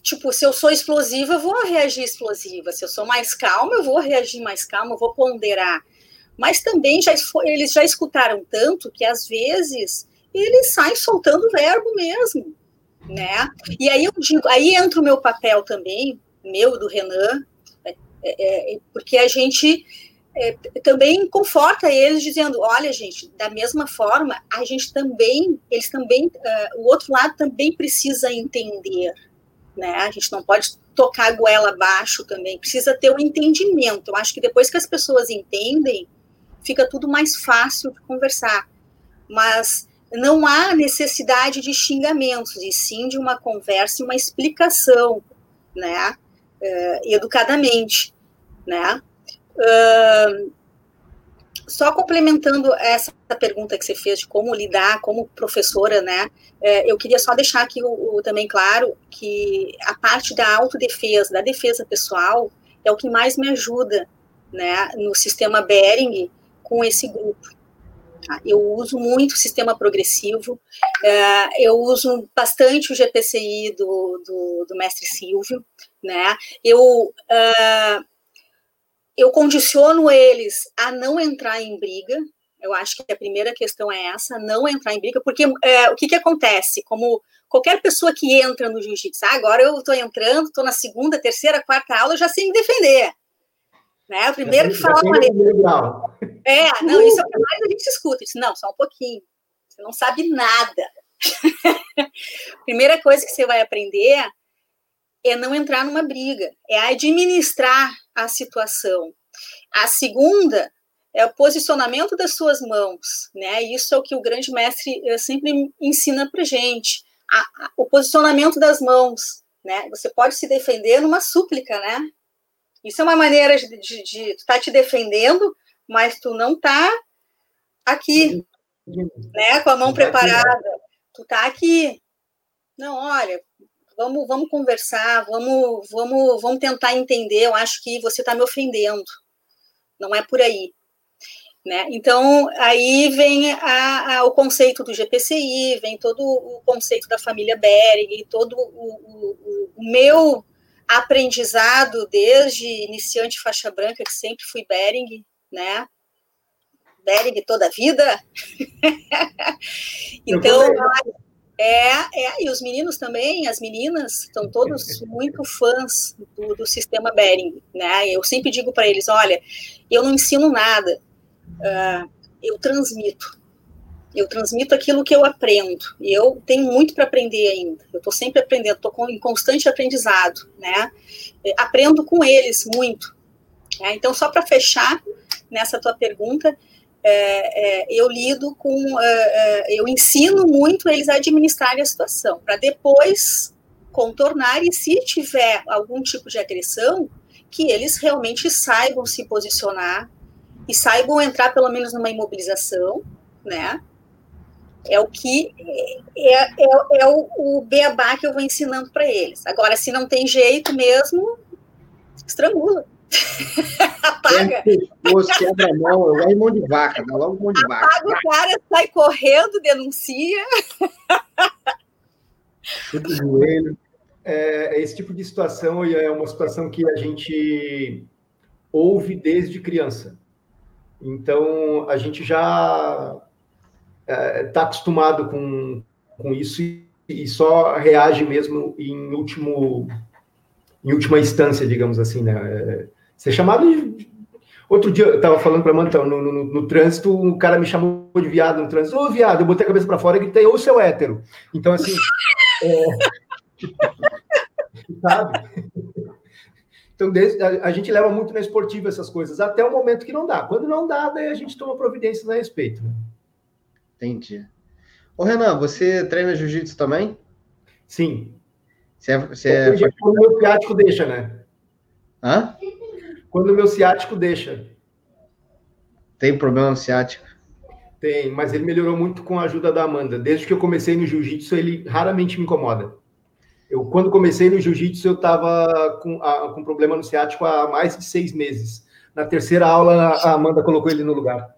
tipo, se eu sou explosiva, eu vou reagir explosiva, se eu sou mais calma, eu vou reagir mais calma, eu vou ponderar mas também já, eles já escutaram tanto que às vezes eles saem soltando verbo mesmo, né? E aí eu digo, aí entra o meu papel também, meu do Renan, é, é, é porque a gente é, também conforta eles dizendo, olha gente, da mesma forma a gente também, eles também, uh, o outro lado também precisa entender, né? A gente não pode tocar a goela abaixo também, precisa ter um entendimento. Eu acho que depois que as pessoas entendem fica tudo mais fácil de conversar. Mas não há necessidade de xingamentos, e sim de uma conversa e uma explicação, né, uh, educadamente, né. Uh, só complementando essa pergunta que você fez de como lidar como professora, né, é, eu queria só deixar aqui o, o, também claro que a parte da autodefesa, da defesa pessoal, é o que mais me ajuda, né, no sistema Bering com esse grupo. Tá? Eu uso muito o sistema progressivo, é, eu uso bastante o GPCI do, do, do mestre Silvio, né, eu... Uh, eu condiciono eles a não entrar em briga. Eu acho que a primeira questão é essa, não entrar em briga, porque é, o que, que acontece? Como qualquer pessoa que entra no jiu-jitsu, ah, agora eu estou entrando, estou na segunda, terceira, quarta aula, já sei me defender. Né? O primeiro que fala uma É, não, isso é o que mais a gente escuta. Não, só um pouquinho. Você não sabe nada. Primeira coisa que você vai aprender é não entrar numa briga, é administrar a situação. A segunda é o posicionamento das suas mãos, né? Isso é o que o grande mestre eh, sempre ensina para gente. A, a, o posicionamento das mãos, né? Você pode se defender numa súplica, né? Isso é uma maneira de, de, de tu estar tá te defendendo, mas tu não tá aqui, né? Com a mão preparada. Tu tá aqui. Não, olha, vamos, vamos conversar, vamos, vamos, vamos tentar entender. Eu acho que você está me ofendendo. Não é por aí. Né? Então, aí vem a, a, o conceito do GPCI, vem todo o conceito da família Bering, todo o, o, o, meu aprendizado desde iniciante faixa branca, que sempre fui Bering, né? Bering toda a vida. então, é, é, e os meninos também, as meninas, estão todos muito fãs do, do sistema Bering, né? Eu sempre digo para eles, olha, eu não ensino nada, uh, eu transmito. Eu transmito aquilo que eu aprendo. E eu tenho muito para aprender ainda. Eu estou sempre aprendendo, estou em constante aprendizado, né? Aprendo com eles muito. Né? Então, só para fechar nessa tua pergunta, é, é, eu lido com, é, é, eu ensino muito eles a administrarem a situação, para depois contornar e se tiver algum tipo de agressão, que eles realmente saibam se posicionar e saibam entrar pelo menos numa imobilização, né? É o que é, é, é o, o beabá que eu vou ensinando para eles. Agora, se não tem jeito mesmo, estrangula. Apaga. Pescoço, quebra a mão, eu gosto mão de vaca, dá logo mão de vaca. Apaga o cara, sai correndo, denuncia. Chute o joelho. É, esse tipo de situação é uma situação que a gente ouve desde criança. Então, a gente já está tá acostumado com, com isso e, e só reage mesmo em último em última instância, digamos assim, né? É, ser chamado de... Outro dia, eu estava falando para a Mantão, no, no, no, trânsito, um cara me chamou de viado no trânsito. Ô, viado, eu botei a cabeça para fora e gritei, ô, seu hétero. Então, assim... É... Sabe? Então, desde, a, a, gente leva muito na esportiva essas coisas, até o momento que não dá. Quando não dá, daí a gente toma providências a respeito. Né? Entendi. Ô, Renan, você treina jiu-jitsu também? Sim. Você é, você é... Quando o meu ciático deixa, né? Hã? Quando o meu ciático deixa. Tem problema no ciático? Tem, mas ele melhorou muito com a ajuda da Amanda. Desde que eu comecei no jiu-jitsu, ele raramente me incomoda. Eu, quando comecei no jiu-jitsu, eu estava com, com problema no ciático há mais de seis meses. Na terceira aula, a Amanda colocou ele no lugar.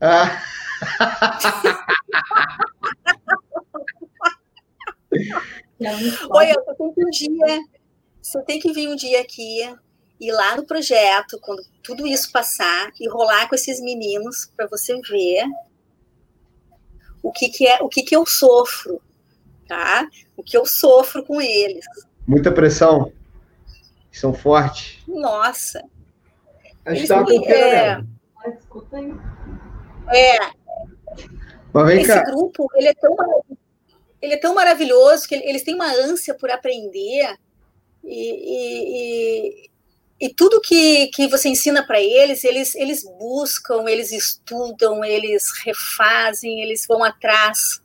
Ah. Oi, eu tô um dia. Você tem que vir um dia aqui, ir lá no projeto, quando tudo isso passar, e rolar com esses meninos para você ver o que, que é, o que, que eu sofro, tá? O que eu sofro com eles. Muita pressão. São fortes. Nossa. A gente tá me, é, é, vem esse cá. grupo, ele é tão ele é tão maravilhoso que eles têm uma ânsia por aprender e, e, e tudo que, que você ensina para eles, eles, eles buscam, eles estudam, eles refazem, eles vão atrás.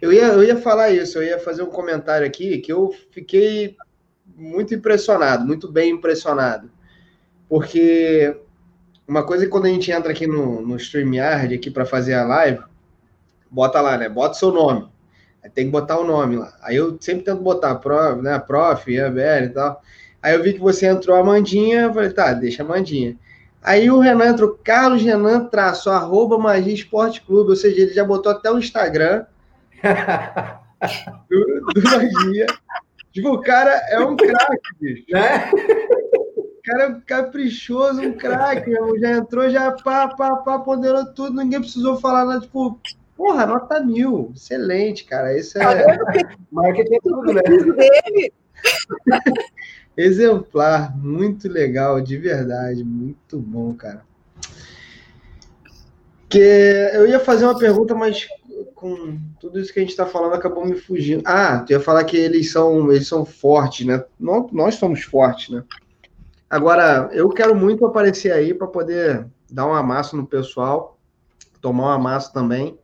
Eu ia, eu ia falar isso, eu ia fazer um comentário aqui que eu fiquei muito impressionado, muito bem impressionado. Porque uma coisa é quando a gente entra aqui no, no StreamYard aqui para fazer a live, bota lá, né? Bota seu nome. Aí tem que botar o nome lá. Aí eu sempre tento botar prof, né? Prof, Iabel e tal. Aí eu vi que você entrou a Mandinha, eu falei, tá, deixa a Mandinha. Aí o Renan entrou, Carlos Renan, traço, arroba Magia Esporte Clube, ou seja, ele já botou até o Instagram do, do Magia. Tipo, o cara é um craque, bicho. Né? O cara é caprichoso, um craque, já entrou, já pá, pá, pá, ponderou tudo, ninguém precisou falar nada, tipo, porra, nota mil, excelente, cara, isso é... Marketing é tudo, né? Dele. Exemplar, muito legal, de verdade, muito bom, cara. Que eu ia fazer uma pergunta, mas com tudo isso que a gente está falando acabou me fugindo. Ah, tu ia falar que eles são, eles são fortes, né? Nós, nós somos fortes, né? Agora, eu quero muito aparecer aí para poder dar um amasso no pessoal, tomar um amasso também,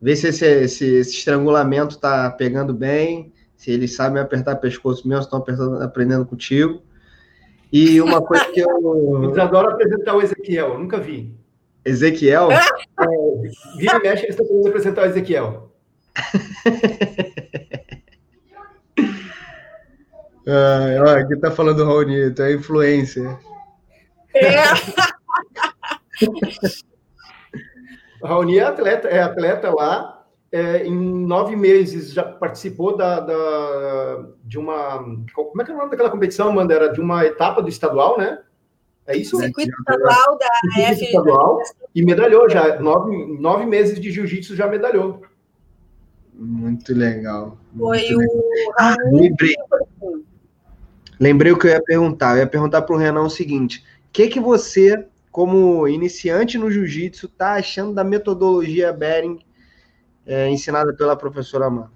ver se esse, esse, esse estrangulamento está pegando bem, se eles sabem apertar pescoço mesmo, estão aprendendo contigo. E uma coisa que eu. Eles adoram apresentar o Ezequiel, nunca vi. Ezequiel? É, vira e mexe, eles estão querendo apresentar o Ezequiel. ah, ó, aqui tá falando o Raoni, tu é influencer. É. Raoni é atleta, é atleta lá, é, em nove meses já participou da, da, de uma. Como é que é o nome daquela competição, Amanda? Era de uma etapa do estadual, né? É isso? Circuito estadual da F. Estadual, e medalhou já. Nove, nove meses de jiu-jitsu já medalhou. Muito legal. Foi muito o. Legal. Ah, lembrei. Lembrei o que eu ia perguntar. Eu ia perguntar para o Renan o seguinte: o que, que você, como iniciante no jiu-jitsu, está achando da metodologia Bering é, ensinada pela professora Amanda?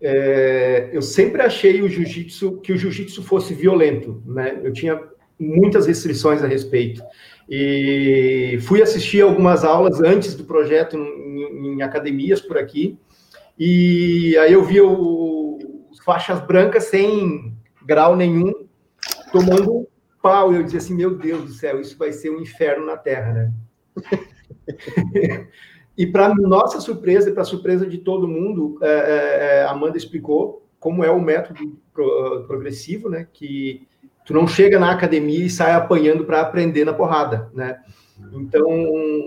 É, eu sempre achei o jiu-jitsu que o jiu-jitsu fosse violento, né? Eu tinha muitas restrições a respeito. E fui assistir algumas aulas antes do projeto em, em academias por aqui. E aí eu vi o, os faixas brancas sem grau nenhum tomando pau. E eu dizia assim: Meu Deus do céu, isso vai ser um inferno na Terra, né? E para nossa surpresa e para surpresa de todo mundo, é, é, é, Amanda explicou como é o método pro, progressivo, né? Que tu não chega na academia e sai apanhando para aprender na porrada, né? Então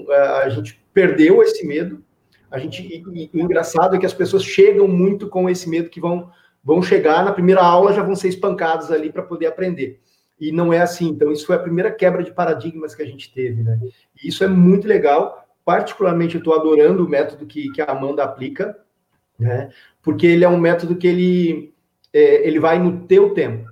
é, a gente perdeu esse medo. A gente, e, e, engraçado é que as pessoas chegam muito com esse medo que vão vão chegar na primeira aula já vão ser espancados ali para poder aprender. E não é assim. Então isso foi a primeira quebra de paradigmas que a gente teve, né? E isso é muito legal particularmente, eu estou adorando o método que, que a Amanda aplica, né? Porque ele é um método que ele, é, ele vai no teu tempo.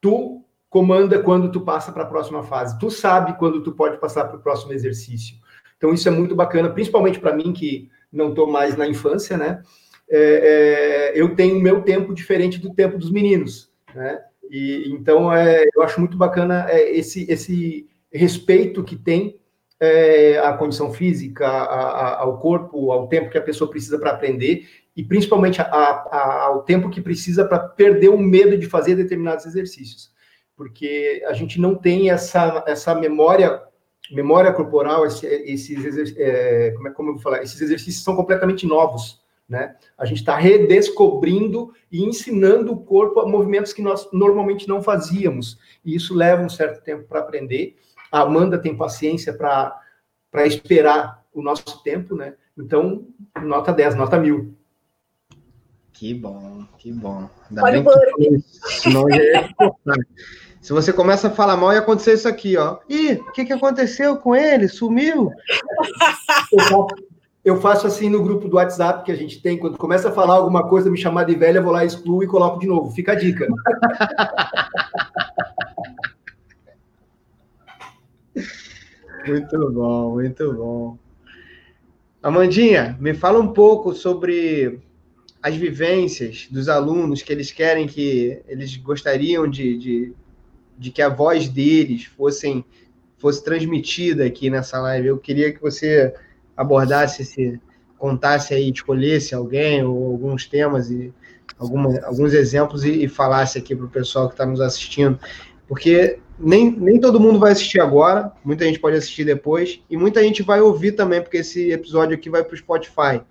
Tu comanda quando tu passa para a próxima fase. Tu sabe quando tu pode passar para o próximo exercício. Então, isso é muito bacana, principalmente para mim, que não estou mais na infância, né? É, é, eu tenho o meu tempo diferente do tempo dos meninos, né? E, então, é, eu acho muito bacana é, esse, esse respeito que tem é, a condição física, a, a, ao corpo, ao tempo que a pessoa precisa para aprender e principalmente a, ao tempo que precisa para perder o medo de fazer determinados exercícios, porque a gente não tem essa, essa memória memória corporal, esse, esses é, como é como eu vou falar, esses exercícios são completamente novos, né? A gente está redescobrindo e ensinando o corpo a movimentos que nós normalmente não fazíamos, e isso leva um certo tempo para aprender a Amanda tem paciência para esperar o nosso tempo, né? Então, nota 10, nota mil. Que bom, que bom. Ainda Olha o Senão já ia Se você começa a falar mal, ia acontecer isso aqui, ó. Ih, o que, que aconteceu com ele? Sumiu? Eu faço assim no grupo do WhatsApp que a gente tem, quando começa a falar alguma coisa, me chamar de velha, eu vou lá, excluo e coloco de novo. Fica a dica. Muito bom, muito bom. Amandinha, me fala um pouco sobre as vivências dos alunos que eles querem que eles gostariam de, de de que a voz deles fossem, fosse transmitida aqui nessa live. Eu queria que você abordasse esse, contasse aí, escolhesse alguém ou alguns temas e alguma, alguns exemplos e, e falasse aqui para o pessoal que está nos assistindo, porque nem, nem todo mundo vai assistir agora, muita gente pode assistir depois, e muita gente vai ouvir também, porque esse episódio aqui vai para o Spotify.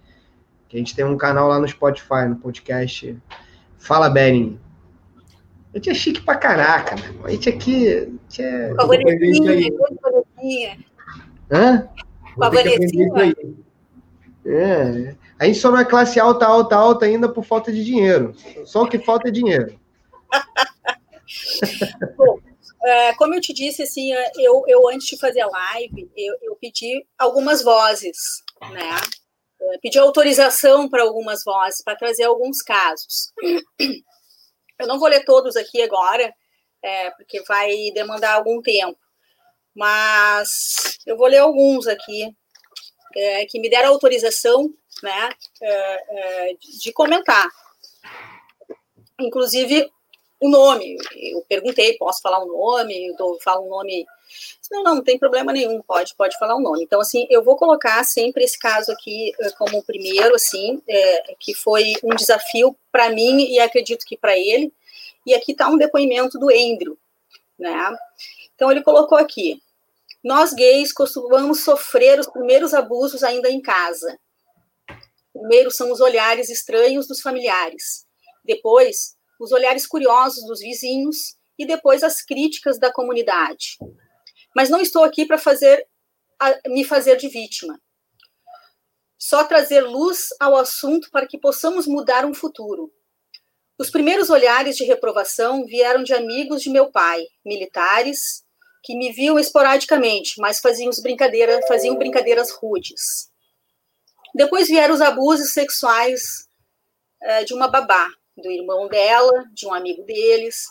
Que a gente tem um canal lá no Spotify, no podcast Fala Bering. A gente é chique pra caraca, meu A gente aqui. A gente é. Favoritinha, Hã? Favoritinha. É. A gente só não é classe alta, alta, alta ainda por falta de dinheiro. Só o que falta é dinheiro. Bom, é, como eu te disse, assim, eu, eu antes de fazer a live, eu, eu pedi algumas vozes, né? Eu pedi autorização para algumas vozes, para trazer alguns casos. Eu não vou ler todos aqui agora, é, porque vai demandar algum tempo, mas eu vou ler alguns aqui é, que me deram autorização né, é, é, de comentar. Inclusive, o nome. Eu perguntei, posso falar o um nome? Eu falo um nome. Não, não, não tem problema nenhum, pode, pode falar o um nome. Então, assim, eu vou colocar sempre esse caso aqui é, como o primeiro, assim, é, que foi um desafio para mim e acredito que para ele. E aqui está um depoimento do Andrew, né? Então, ele colocou aqui: nós gays costumamos sofrer os primeiros abusos ainda em casa. Primeiro são os olhares estranhos dos familiares, depois os olhares curiosos dos vizinhos e depois as críticas da comunidade. Mas não estou aqui para fazer me fazer de vítima. Só trazer luz ao assunto para que possamos mudar um futuro. Os primeiros olhares de reprovação vieram de amigos de meu pai, militares, que me viam esporadicamente, mas faziam, brincadeira, faziam brincadeiras rudes. Depois vieram os abusos sexuais é, de uma babá, do irmão dela, de um amigo deles.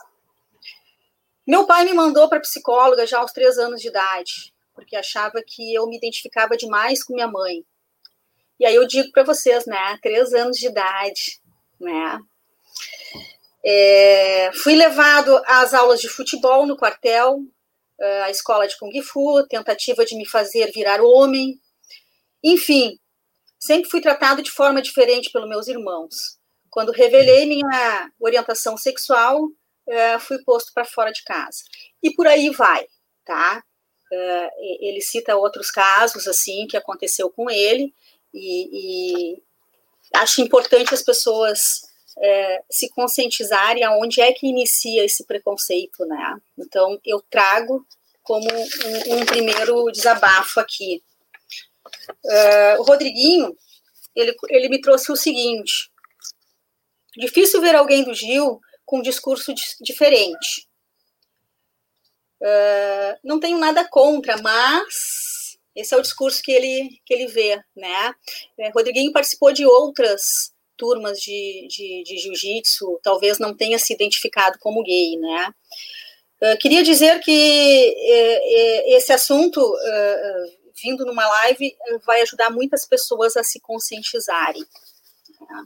Meu pai me mandou para psicóloga já aos três anos de idade, porque achava que eu me identificava demais com minha mãe. E aí eu digo para vocês, né, três anos de idade, né? É, fui levado às aulas de futebol no quartel, a escola de Kung Fu, tentativa de me fazer virar homem. Enfim, sempre fui tratado de forma diferente pelos meus irmãos. Quando revelei minha orientação sexual, eh, fui posto para fora de casa. E por aí vai, tá? Eh, ele cita outros casos, assim, que aconteceu com ele, e, e acho importante as pessoas é, se conscientizarem aonde é que inicia esse preconceito, né? Então, eu trago como um, um primeiro desabafo aqui. Uh, o Rodriguinho, ele, ele me trouxe o seguinte: difícil ver alguém do Gil com um discurso diferente. Uh, não tenho nada contra, mas esse é o discurso que ele, que ele vê, né? É, Rodriguinho participou de outras turmas de, de, de jiu-jitsu, talvez não tenha se identificado como gay, né? Uh, queria dizer que uh, esse assunto, uh, vindo numa live, vai ajudar muitas pessoas a se conscientizarem. Né?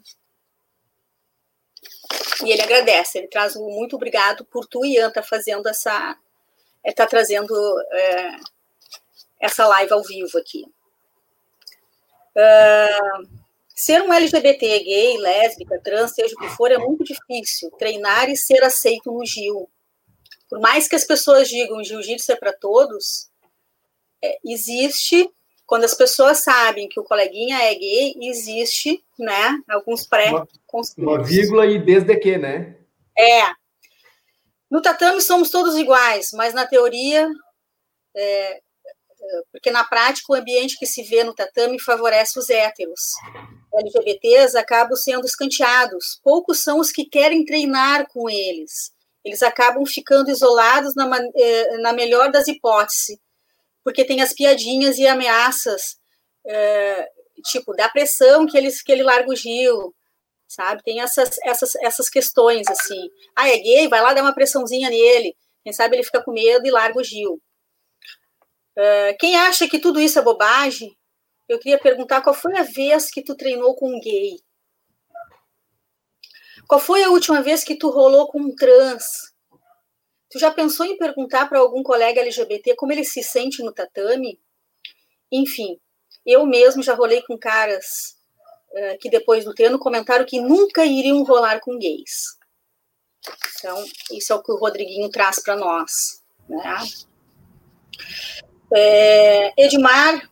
E ele agradece, ele traz um muito obrigado por tu, Ian, estar tá fazendo essa. está trazendo essa live ao vivo aqui. Uh, Ser um LGBT gay, lésbica, trans, seja o que for, é muito difícil. Treinar e ser aceito no GIL. Por mais que as pessoas digam jiu-jitsu é para todos, é, existe, quando as pessoas sabem que o coleguinha é gay, existe, né, alguns pré-conceitos. Uma vírgula e desde que, né? É. No tatame somos todos iguais, mas na teoria é, porque na prática o ambiente que se vê no tatame favorece os héteros. LGBTs acabam sendo escanteados, poucos são os que querem treinar com eles. Eles acabam ficando isolados na, eh, na melhor das hipóteses, porque tem as piadinhas e ameaças, é, tipo, da pressão que, eles, que ele larga o Gil, sabe? Tem essas, essas, essas questões, assim. Ah, é gay? Vai lá dar uma pressãozinha nele. Quem sabe ele fica com medo e larga o Gil. Uh, quem acha que tudo isso é bobagem, eu queria perguntar qual foi a vez que tu treinou com um gay? Qual foi a última vez que tu rolou com um trans? Tu já pensou em perguntar para algum colega LGBT como ele se sente no tatame? Enfim, eu mesmo já rolei com caras uh, que depois do treino comentaram que nunca iriam rolar com gays. Então, isso é o que o Rodriguinho traz para nós. Né? É, Edmar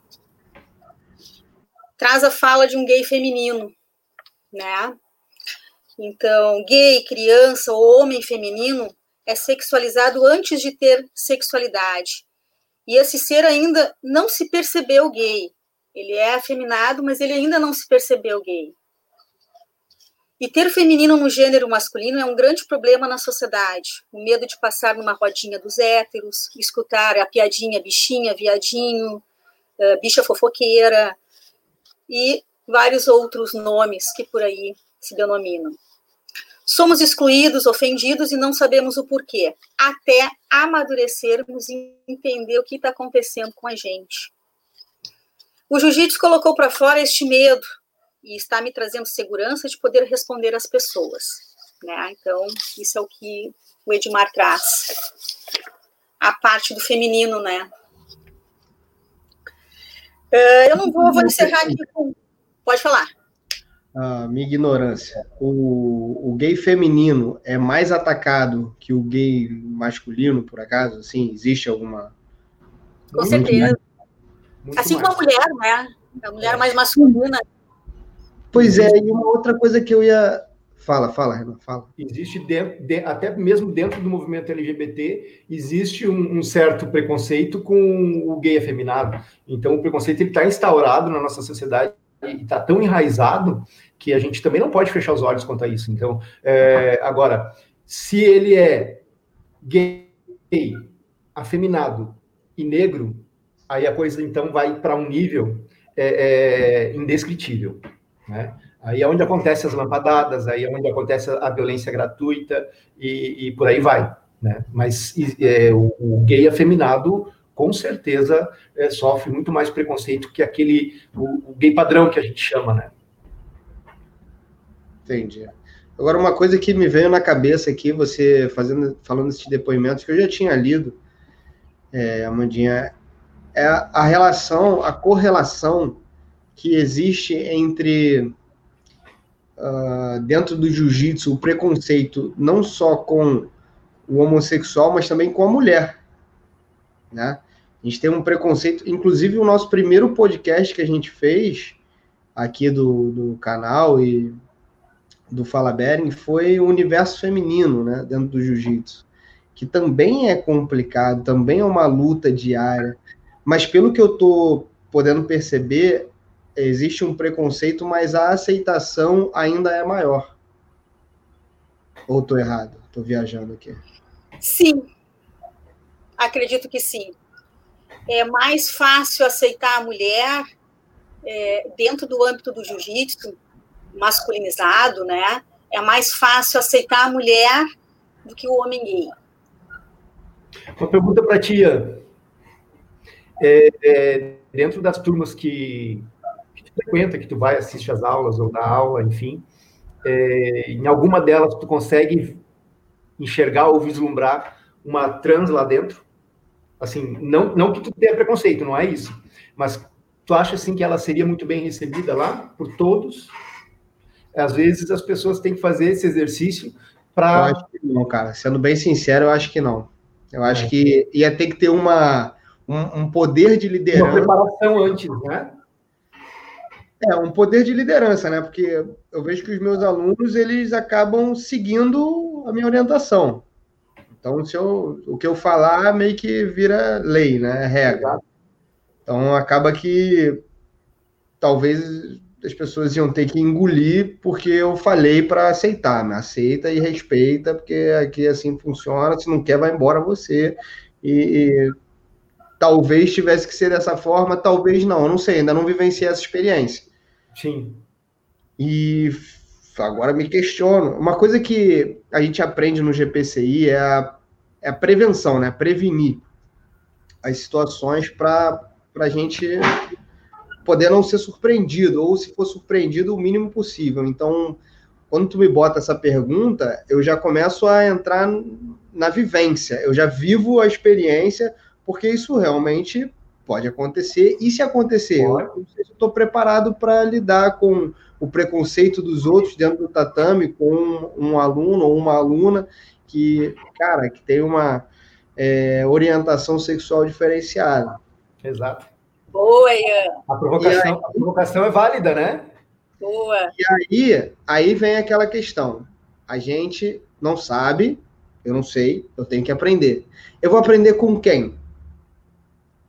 traz a fala de um gay feminino, né? Então, gay, criança ou homem feminino é sexualizado antes de ter sexualidade. E esse ser ainda não se percebeu gay. Ele é afeminado, mas ele ainda não se percebeu gay. E ter feminino no gênero masculino é um grande problema na sociedade. O medo de passar numa rodinha dos héteros, escutar a piadinha bichinha, viadinho, eh, bicha fofoqueira e vários outros nomes que por aí se denominam. Somos excluídos, ofendidos e não sabemos o porquê, até amadurecermos e entender o que está acontecendo com a gente. O jiu-jitsu colocou para fora este medo, e está me trazendo segurança de poder responder às pessoas. Né? Então, isso é o que o Edmar traz. A parte do feminino, né? Uh, eu não vou, vou encerrar aqui com. Pode falar. Ah, minha ignorância. O, o gay feminino é mais atacado que o gay masculino, por acaso? Assim, existe alguma. Com certeza. assim como a mulher, né? A mulher mais masculina Pois é, e uma outra coisa que eu ia. Fala, fala, Renan, fala. Existe, dentro, de, até mesmo dentro do movimento LGBT, existe um, um, certo preconceito com o gay afeminado. Então, o preconceito está instaurado na nossa sociedade e está tão enraizado que a gente também não pode fechar os olhos quanto a isso. Então, é, agora, se ele é gay, afeminado e negro, aí a coisa então vai para um nível é, é, indescritível. Né? Aí é onde acontece as lampadadas, aí é onde acontece a violência gratuita e, e por aí vai. Né? Mas é, o, o, gay afeminado, com certeza, é, sofre muito mais preconceito que aquele, o, o, gay padrão que a gente chama, né? Entendi. Agora, uma coisa que me veio na cabeça aqui, você fazendo, falando esses depoimentos, que eu já tinha lido, é, Amandinha, é a relação, a correlação que existe entre uh, dentro do jiu-jitsu o preconceito não só com o homossexual, mas também com a mulher, né? A gente tem um preconceito, inclusive o nosso primeiro podcast que a gente fez aqui do, do canal e do Fala Bering foi o universo feminino, né, dentro do jiu-jitsu, que também é complicado, também é uma luta diária, mas pelo que eu tô podendo perceber, existe um preconceito, mas a aceitação ainda é maior. Ou estou errado? Estou viajando aqui. Sim, acredito que sim. É mais fácil aceitar a mulher é, dentro do âmbito do jiu-jitsu, masculinizado, né? É mais fácil aceitar a mulher do que o homem gay. Uma pergunta para a tia. É, é, dentro das turmas que frequenta, que tu vai assistir as aulas ou dá aula, enfim, é, em alguma delas tu consegue enxergar ou vislumbrar uma trans lá dentro? Assim, não, não que tu tenha preconceito, não é isso, mas tu acha assim que ela seria muito bem recebida lá por todos? Às vezes as pessoas têm que fazer esse exercício para. Eu acho que não, cara. Sendo bem sincero, eu acho que não. Eu acho é. que ia ter que ter uma, um, um poder de liderança. Uma preparação antes, né? É, um poder de liderança, né? Porque eu vejo que os meus alunos, eles acabam seguindo a minha orientação. Então, se eu, o que eu falar meio que vira lei, né? É regra. Então, acaba que talvez as pessoas iam ter que engolir porque eu falei para aceitar, né? Aceita e respeita, porque aqui assim funciona. Se não quer, vai embora você. E, e talvez tivesse que ser dessa forma, talvez não. Não sei, ainda não vivenciei essa experiência. Sim. E agora me questiono. Uma coisa que a gente aprende no GPCI é a, é a prevenção, né? Prevenir as situações para a gente poder não ser surpreendido, ou se for surpreendido, o mínimo possível. Então, quando tu me bota essa pergunta, eu já começo a entrar na vivência. Eu já vivo a experiência, porque isso realmente pode acontecer. E se acontecer, eu não sei se estou preparado para lidar com o preconceito dos outros dentro do tatame, com um aluno ou uma aluna que, cara, que tem uma é, orientação sexual diferenciada. Exato. Boa, Ian. A provocação, aí, a provocação é válida, né? Boa. E aí, aí vem aquela questão. A gente não sabe, eu não sei, eu tenho que aprender. Eu vou aprender com quem?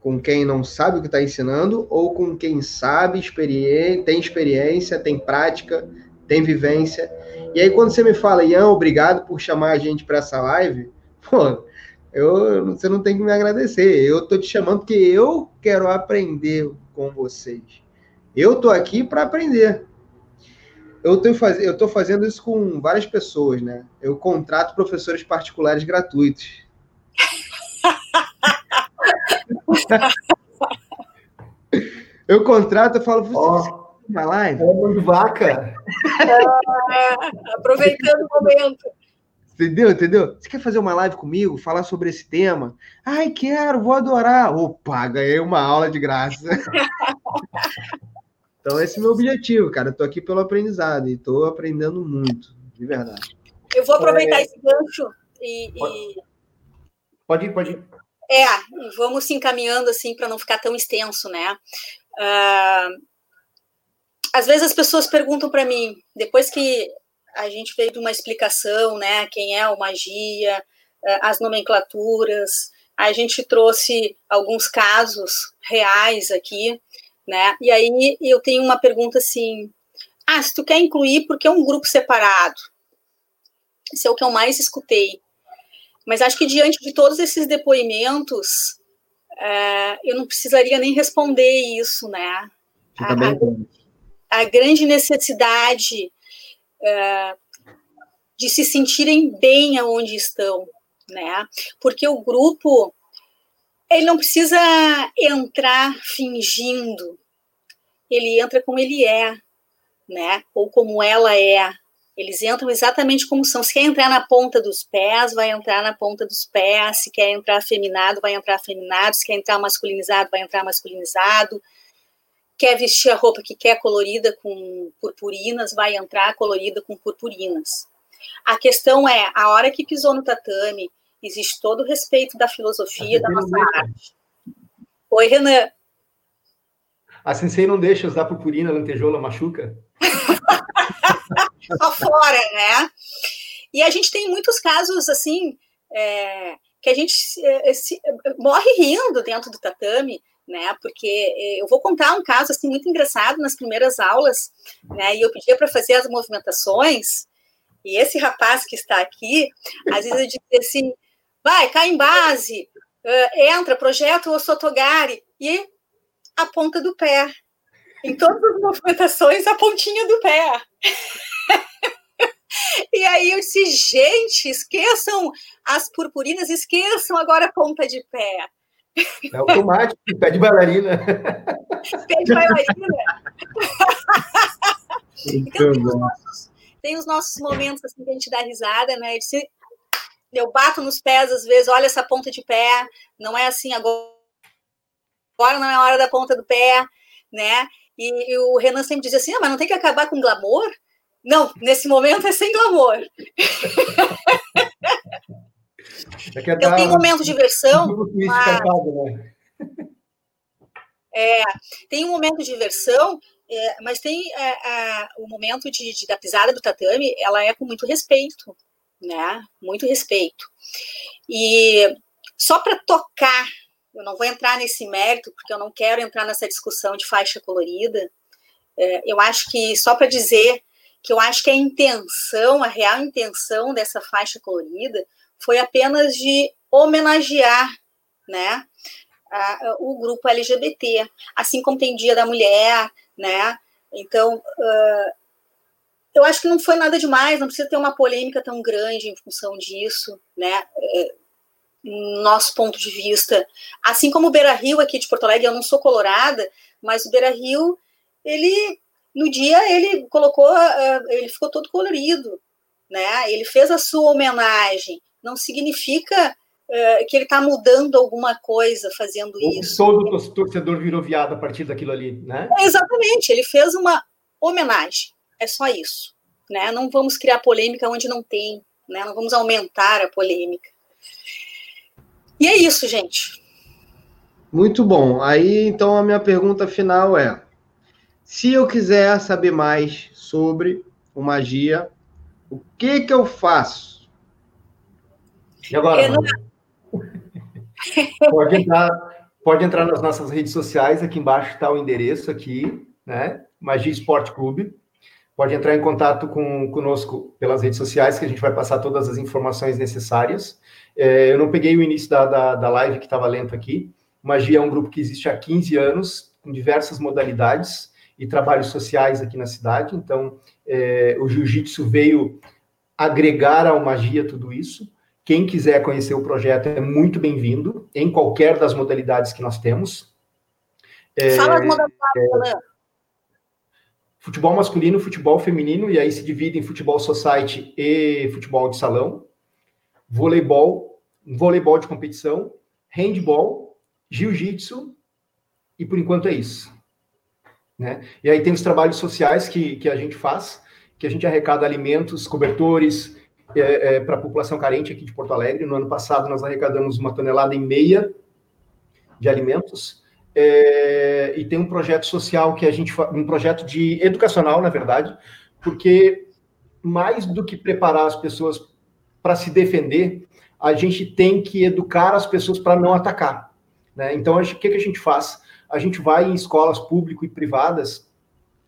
Com quem não sabe o que está ensinando ou com quem sabe, experiência, tem experiência, tem prática, tem vivência. E aí, quando você me fala, Ian, obrigado por chamar a gente para essa live, pô, eu, você não tem que me agradecer. Eu estou te chamando porque eu quero aprender com vocês. Eu estou aqui para aprender eu faz... eu fazendo isso com várias pessoas, né? Eu contrato professores particulares gratuitos. Eu contrato, eu falo, você oh, uma live? É de vaca. É, aproveitando o momento. Entendeu? Entendeu? Você quer fazer uma live comigo, falar sobre esse tema? Ai, quero, vou adorar. Opa, ganhei uma aula de graça. Então, esse é o meu objetivo, cara. Eu tô aqui pelo aprendizado e tô aprendendo muito, de verdade. Eu vou aproveitar é... esse gancho e, e. Pode ir, pode ir. É, vamos se encaminhando assim para não ficar tão extenso, né? Uh, às vezes as pessoas perguntam para mim, depois que a gente veio de uma explicação, né? Quem é o magia, uh, as nomenclaturas, a gente trouxe alguns casos reais aqui né? E aí eu tenho uma pergunta assim: ah, se tu quer incluir, porque é um grupo separado? Isso é o que eu mais escutei. Mas acho que diante de todos esses depoimentos, é, eu não precisaria nem responder isso, né? A, a, a, grande necessidade é, de se sentirem bem aonde estão, né? Porque o grupo ele não precisa entrar fingindo, ele entra como ele é, né? Ou como ela é. Eles entram exatamente como são. Se quer entrar na ponta dos pés, vai entrar na ponta dos pés. Se quer entrar afeminado, vai entrar afeminado. Se quer entrar masculinizado, vai entrar masculinizado. Quer vestir a roupa que quer colorida com purpurinas, vai entrar colorida com purpurinas. A questão é, a hora que pisou no tatame, existe todo o respeito da filosofia da nossa arte. Oi, Renan. A sensei não deixa usar purpurina, lantejoula, machuca? Só fora, né? E a gente tem muitos casos, assim, é, que a gente é, se, morre rindo dentro do tatame, né? Porque é, eu vou contar um caso, assim, muito engraçado nas primeiras aulas, né? E eu pedia para fazer as movimentações, e esse rapaz que está aqui, às vezes eu dizia assim, vai, cai em base, entra, projeto o Sotogari, e a ponta do pé. Em todas as movimentações, a pontinha do pé. e aí eu disse, gente, esqueçam as purpurinas, esqueçam agora a ponta de pé. É automático, pé de bailarina. Pé de bailarina. então, tem os, nossos, tem os, nossos, momentos assim que a gente dá risada, né? eu bato nos pés às vezes, olha essa ponta de pé, não é assim agora, agora não é a hora da ponta do pé, né? E, e o Renan sempre dizia assim, ah, mas não tem que acabar com glamour? Não, nesse momento é sem glamour. É então tem um momento de diversão. Mas... Né? É, tem um momento de diversão, é, mas tem é, o momento de, de, da pisada do tatame, ela é com muito respeito, né? Muito respeito. E só para tocar, eu não vou entrar nesse mérito, porque eu não quero entrar nessa discussão de faixa colorida. É, eu acho que, só para dizer que eu acho que a intenção, a real intenção dessa faixa colorida foi apenas de homenagear, né, a, o grupo LGBT, assim como tem Dia da Mulher, né, então, uh, eu acho que não foi nada demais, não precisa ter uma polêmica tão grande em função disso, né? Nosso ponto de vista. Assim como o Beira Rio aqui de Porto Alegre, eu não sou colorada, mas o Beira Rio, ele no dia ele colocou, uh, ele ficou todo colorido, né? Ele fez a sua homenagem. Não significa uh, que ele está mudando alguma coisa fazendo Ou isso. Todo torcedor virou viado a partir daquilo ali, né? É, exatamente. Ele fez uma homenagem. É só isso, né? Não vamos criar polêmica onde não tem, né? Não vamos aumentar a polêmica. E é isso, gente. Muito bom. Aí, então, a minha pergunta final é: se eu quiser saber mais sobre o magia, o que que eu faço? E agora? Não... pode entrar, pode entrar nas nossas redes sociais. Aqui embaixo está o endereço aqui, né? Magia Esporte Clube. Pode entrar em contato com conosco pelas redes sociais, que a gente vai passar todas as informações necessárias. É, eu não peguei o início da, da, da live que estava lento aqui. Magia é um grupo que existe há 15 anos, com diversas modalidades e trabalhos sociais aqui na cidade. Então, é, o jiu-jitsu veio agregar ao Magia tudo isso. Quem quiser conhecer o projeto é muito bem-vindo, em qualquer das modalidades que nós temos. É, Fala as modalidades, é, Futebol masculino, futebol feminino, e aí se divide em futebol society e futebol de salão. Voleibol, voleibol de competição, handball, jiu-jitsu, e por enquanto é isso. Né? E aí tem os trabalhos sociais que, que a gente faz, que a gente arrecada alimentos, cobertores é, é, para a população carente aqui de Porto Alegre. No ano passado nós arrecadamos uma tonelada e meia de alimentos. É, e tem um projeto social que a gente um projeto de educacional, na verdade, porque mais do que preparar as pessoas para se defender, a gente tem que educar as pessoas para não atacar. Né? Então, o que, que a gente faz? A gente vai em escolas públicas e privadas,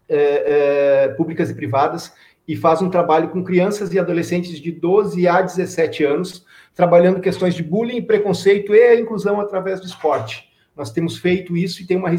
é, é, públicas e privadas, e faz um trabalho com crianças e adolescentes de 12 a 17 anos, trabalhando questões de bullying, preconceito e a inclusão através do esporte. Nós temos feito isso e tem uma,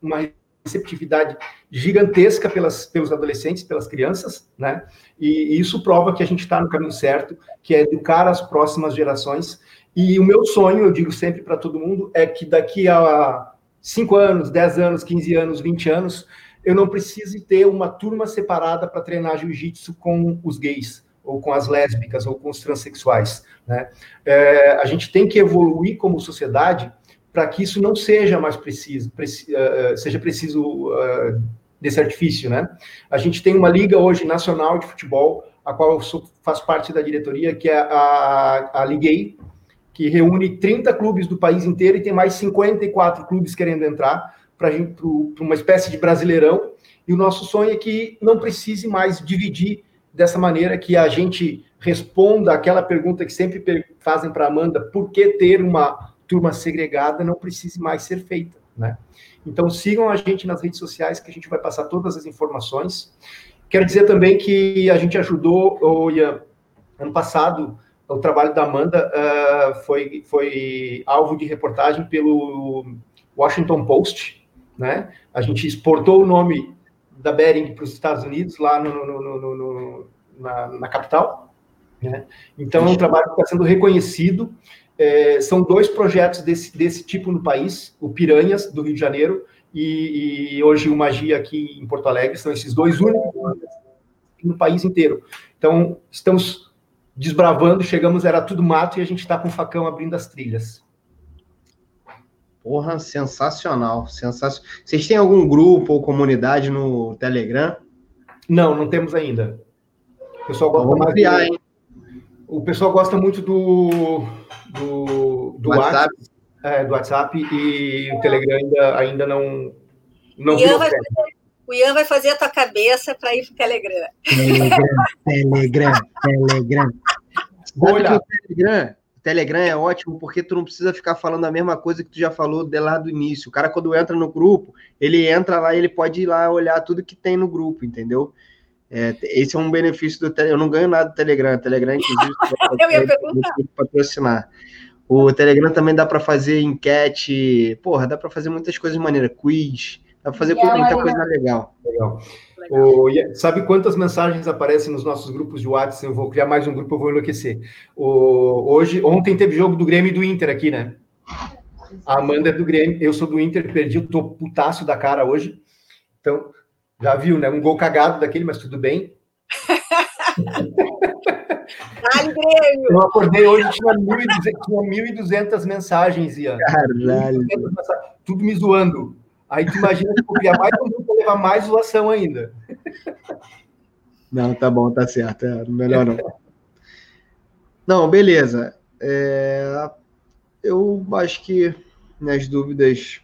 uma receptividade gigantesca pelas, pelos adolescentes, pelas crianças, né? E, e isso prova que a gente está no caminho certo, que é educar as próximas gerações. E o meu sonho, eu digo sempre para todo mundo, é que daqui a 5 anos, 10 anos, 15 anos, 20 anos, eu não precise ter uma turma separada para treinar jiu-jitsu com os gays, ou com as lésbicas, ou com os transexuais. Né? É, a gente tem que evoluir como sociedade para que isso não seja mais preciso, preci, uh, seja preciso uh, desse artifício, né? A gente tem uma liga hoje nacional de futebol, a qual eu sou, faço parte da diretoria, que é a, a Liguei, que reúne 30 clubes do país inteiro e tem mais 54 clubes querendo entrar para uma espécie de brasileirão. E o nosso sonho é que não precise mais dividir dessa maneira, que a gente responda aquela pergunta que sempre fazem para Amanda: por que ter uma turma segregada não precise mais ser feita, né? Então sigam a gente nas redes sociais que a gente vai passar todas as informações. Quero dizer também que a gente ajudou, o Ian, ano passado, o trabalho da Amanda uh, foi, foi alvo de reportagem pelo Washington Post, né? A gente exportou o nome da Bering para os Estados Unidos, lá no, no, no, na, na, capital. Né? Então, é um trabalho que está sendo reconhecido é, são dois projetos desse, desse tipo no país, o Piranhas, do Rio de Janeiro, e, e hoje o Magia aqui em Porto Alegre, são esses dois únicos no país inteiro. Então, estamos desbravando, chegamos, era tudo mato, e a gente está com o facão abrindo as trilhas. Porra, sensacional, sensacional. Vocês têm algum grupo ou comunidade no Telegram? Não, não temos ainda. O pessoal gosta mais criar, hein? O pessoal gosta muito do, do, do WhatsApp. WhatsApp, é, do WhatsApp e o Telegram ainda, ainda não. não Ian vai fazer, o Ian vai fazer a tua cabeça para ir para o Telegram. Telegram, Telegram, Telegram. Vou olhar. O Telegram, o Telegram é ótimo porque tu não precisa ficar falando a mesma coisa que tu já falou de lá do início. O cara, quando entra no grupo, ele entra lá e ele pode ir lá olhar tudo que tem no grupo, entendeu? É, esse é um benefício do Telegram. Eu não ganho nada do Telegram. O Telegram, inclusive, eu ia perguntar. patrocinar. O Telegram também dá para fazer enquete. Porra, dá para fazer muitas coisas maneiras. Quiz. Dá para fazer muita coisa legal. Legal. O, sabe quantas mensagens aparecem nos nossos grupos de WhatsApp? Eu vou criar mais um grupo, eu vou enlouquecer. O, hoje, ontem teve jogo do Grêmio e do Inter aqui, né? A Amanda é do Grêmio, eu sou do Inter, perdi, eu tô putaço da cara hoje. Então, Já viu, né? Um gol cagado daquele, mas tudo bem. Grêmio! Eu acordei hoje, tinha 1.200 mensagens, Ian. Caralho. Tudo me zoando. Aí tu imagina que copiar mais um levar mais zoação ainda. Não, tá bom, tá certo. É, melhor não. Não, beleza. É, eu acho que minhas dúvidas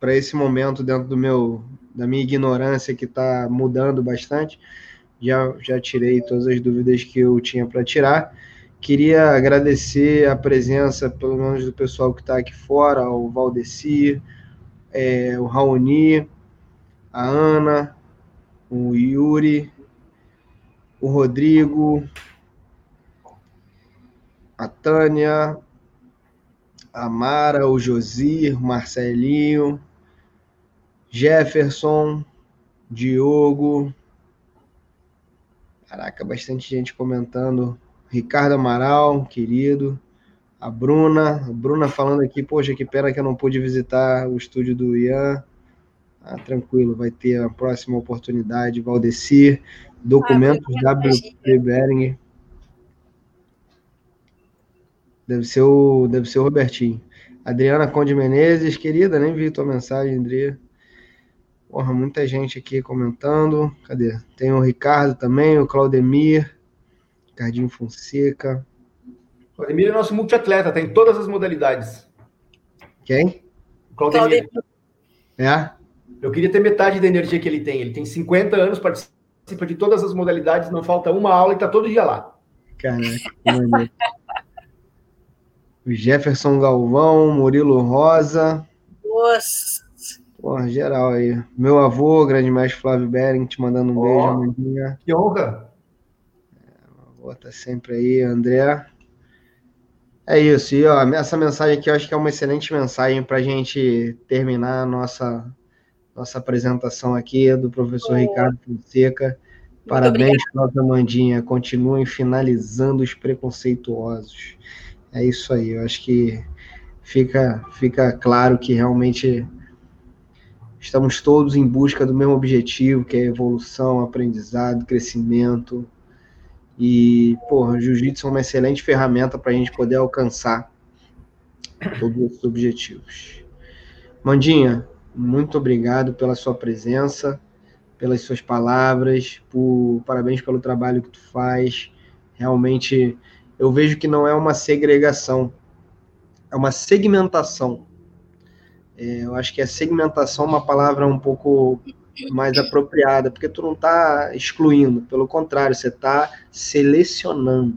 para esse momento, dentro do meu da minha ignorância que está mudando bastante, já, já tirei todas as dúvidas que eu tinha para tirar. Queria agradecer a presença, pelo menos, do pessoal que está aqui fora, o Valdeci, é, o Raoni, a Ana, o Yuri, o Rodrigo, a Tânia, a Mara, o Josir, Marcelinho, Jefferson, Diogo. Caraca, bastante gente comentando. Ricardo Amaral, querido a Bruna, a Bruna falando aqui, poxa, que pena que eu não pude visitar o estúdio do Ian. Ah, tranquilo, vai ter a próxima oportunidade. Valdecir, documentos ah, WP Bering. Deve ser o, deve ser o Robertinho. Adriana Conde Menezes, querida, nem vi tua mensagem, André. Porra, muita gente aqui comentando. Cadê? Tem o Ricardo também, o Claudemir, Ricardinho Fonseca. Claudemir é nosso multiatleta, tem todas as modalidades. Quem? O Claudemir. É? Eu queria ter metade da energia que ele tem. Ele tem 50 anos, participa de todas as modalidades, não falta uma aula e está todo dia lá. Caraca, O Jefferson Galvão, Murilo Rosa. Nossa. Porra, geral aí. Meu avô, grande mestre Flávio Bering, te mandando um oh, beijo, Que honra. É, o avô tá sempre aí, André. É isso, e ó, essa mensagem aqui eu acho que é uma excelente mensagem para a gente terminar a nossa, nossa apresentação aqui do professor oh. Ricardo Fonseca. Parabéns, nossa Mandinha. Continuem finalizando os preconceituosos. É isso aí, eu acho que fica, fica claro que realmente estamos todos em busca do mesmo objetivo, que é evolução, aprendizado, crescimento, e, porra, jiu-jitsu é uma excelente ferramenta para a gente poder alcançar todos esses objetivos. Mandinha, muito obrigado pela sua presença, pelas suas palavras, por parabéns pelo trabalho que tu faz. Realmente, eu vejo que não é uma segregação, é uma segmentação. É, eu acho que a segmentação é uma palavra um pouco mais apropriada, porque tu não está excluindo, pelo contrário, você está selecionando.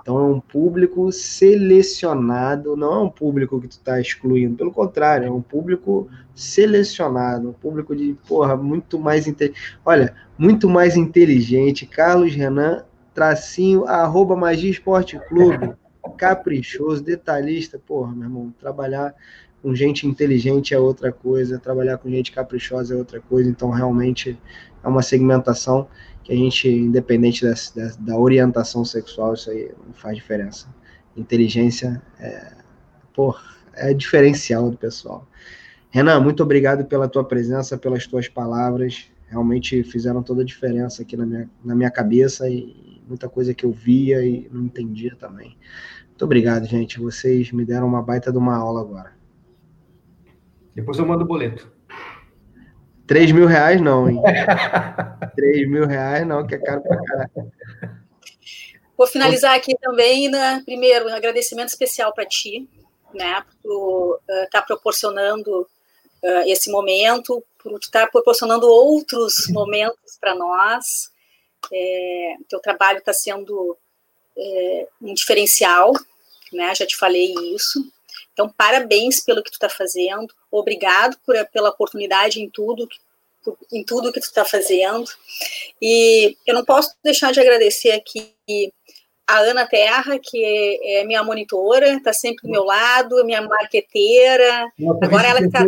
Então é um público selecionado, não é um público que tu está excluindo, pelo contrário, é um público selecionado, um público de, porra, muito mais inteligente. Olha, muito mais inteligente, Carlos Renan, tracinho, arroba Magia Esporte Clube, caprichoso, detalhista, porra, meu irmão, trabalhar com gente inteligente é outra coisa, trabalhar com gente caprichosa é outra coisa, então realmente é uma segmentação que a gente, independente da, da, da orientação sexual, isso aí não faz diferença. Inteligência é, por, é diferencial do pessoal. Renan, muito obrigado pela tua presença, pelas tuas palavras, realmente fizeram toda a diferença aqui na minha, na minha cabeça e muita coisa que eu via e não entendia também. Muito obrigado, gente. Vocês me deram uma baita de uma aula agora. Depois eu mando o boleto. 3 mil reais não, hein? 3 mil reais não, que é caro pra caralho. Vou finalizar aqui também, né? Primeiro, um agradecimento especial para ti, né? Por estar uh, tá proporcionando uh, esse momento, por estar tá proporcionando outros momentos para nós. É, teu trabalho está sendo é, um diferencial, né? Já te falei isso. Então, parabéns pelo que tu está fazendo, obrigado por, pela oportunidade em tudo, em tudo que tu está fazendo. E eu não posso deixar de agradecer aqui a Ana Terra, que é, é minha monitora, está sempre do meu lado, é minha marqueteira. Agora ela está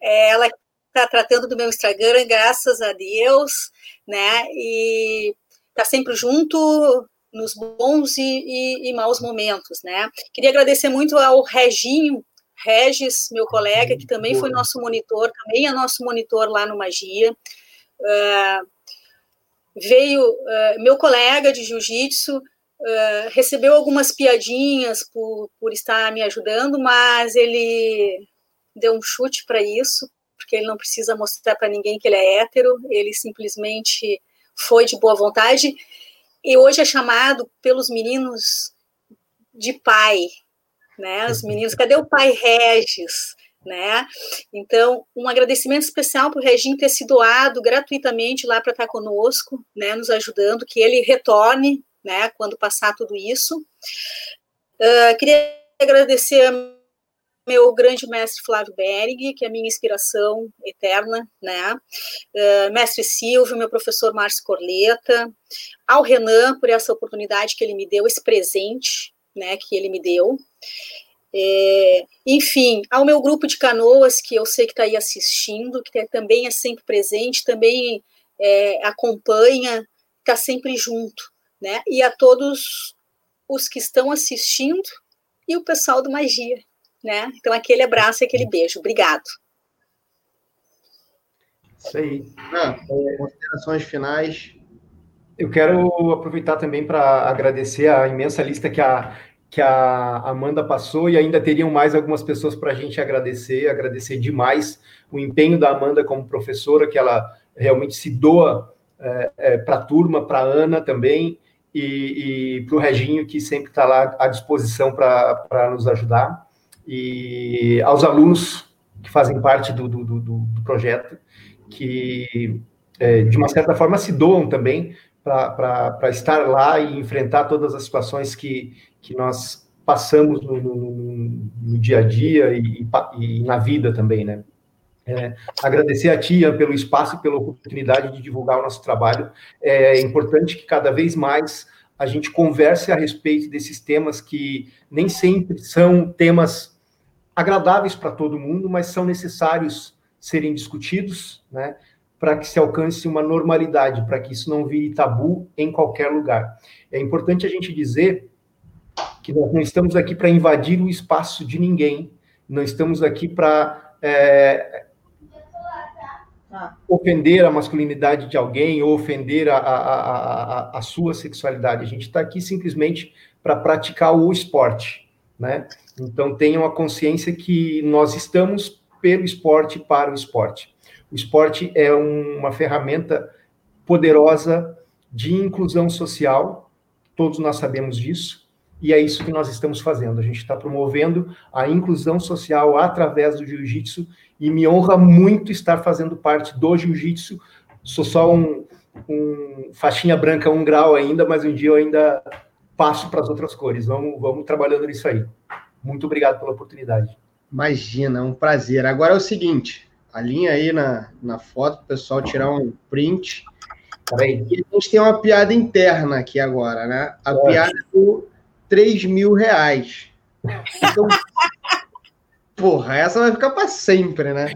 é, ela está tratando do meu Instagram, graças a Deus, né? E está sempre junto, nos bons e, e, e, maus momentos, né? Queria agradecer muito ao Reginho, Regis, meu colega, que também foi nosso monitor, também é nosso monitor lá no Magia. Uh, veio uh, meu colega de jiu-jitsu, uh, recebeu algumas piadinhas por, por estar me ajudando, mas ele deu um chute para isso, porque ele não precisa mostrar para ninguém que ele é hétero, ele simplesmente foi de boa vontade. E hoje é chamado pelos meninos de pai, né? Os meninos, cadê o pai Regis? Né? Então, um agradecimento especial para o Reginho ter se doado gratuitamente lá para estar conosco, né, nos ajudando, que ele retorne, né, quando passar tudo isso. Uh, queria agradecer meu grande mestre Flávio Bering, que é a minha inspiração eterna, né? Uh, mestre Silvio, meu professor Márcio Corleta, ao Renan por essa oportunidade que ele me deu, esse presente, né, que ele me deu. É, enfim, ao meu grupo de canoas, que eu sei que está aí assistindo, que também é sempre presente, também é, acompanha, está sempre junto, né? E a todos os que estão assistindo e o pessoal do Magia, né? Então, aquele abraço e aquele beijo. Obrigado. Isso aí. Ah, considerações finais. Eu quero aproveitar também para agradecer a imensa lista que a que a Amanda passou e ainda teriam mais algumas pessoas para a gente agradecer, agradecer demais o empenho da Amanda como professora, que ela realmente se doa é, é, para a turma, para a Ana também, e, e para o Reginho, que sempre está lá à disposição para nos ajudar, e aos alunos que fazem parte do, do, do, do projeto, que é, de uma certa forma se doam também para estar lá e enfrentar todas as situações que, que nós passamos no, no, no dia a dia e, e, na vida também, né? É, agradecer a Tia pelo espaço e pela oportunidade de divulgar o nosso trabalho. É importante que cada vez mais a gente converse a respeito desses temas que nem sempre são temas agradáveis para todo mundo, mas são necessários serem discutidos, né? Para que se alcance uma normalidade, para que isso não vire tabu em qualquer lugar. É importante a gente dizer que nós não estamos aqui para invadir o espaço de ninguém, não estamos aqui para é, ofender a masculinidade de alguém ou ofender a, a, a, a sua sexualidade. A gente está aqui simplesmente para praticar o esporte, né? Então tenham a consciência que nós estamos pelo esporte para o esporte. O esporte é uma ferramenta poderosa de inclusão social, todos nós sabemos disso, e é isso que nós estamos fazendo. A gente está promovendo a inclusão social através do jiu-jitsu e me honra muito estar fazendo parte do jiu-jitsu. Sou só um, um faixinha branca um grau ainda, mas um dia eu ainda passo para as outras cores. Vamos, vamos trabalhando nisso aí. Muito obrigado pela oportunidade. Imagina, é um prazer. Agora é o seguinte, alinha aí na, na foto para o pessoal tirar um print. Peraí. E a gente tem uma piada interna aqui agora, né? A Pode. piada do 3 mil reais. Então, porra, essa vai ficar para sempre, né?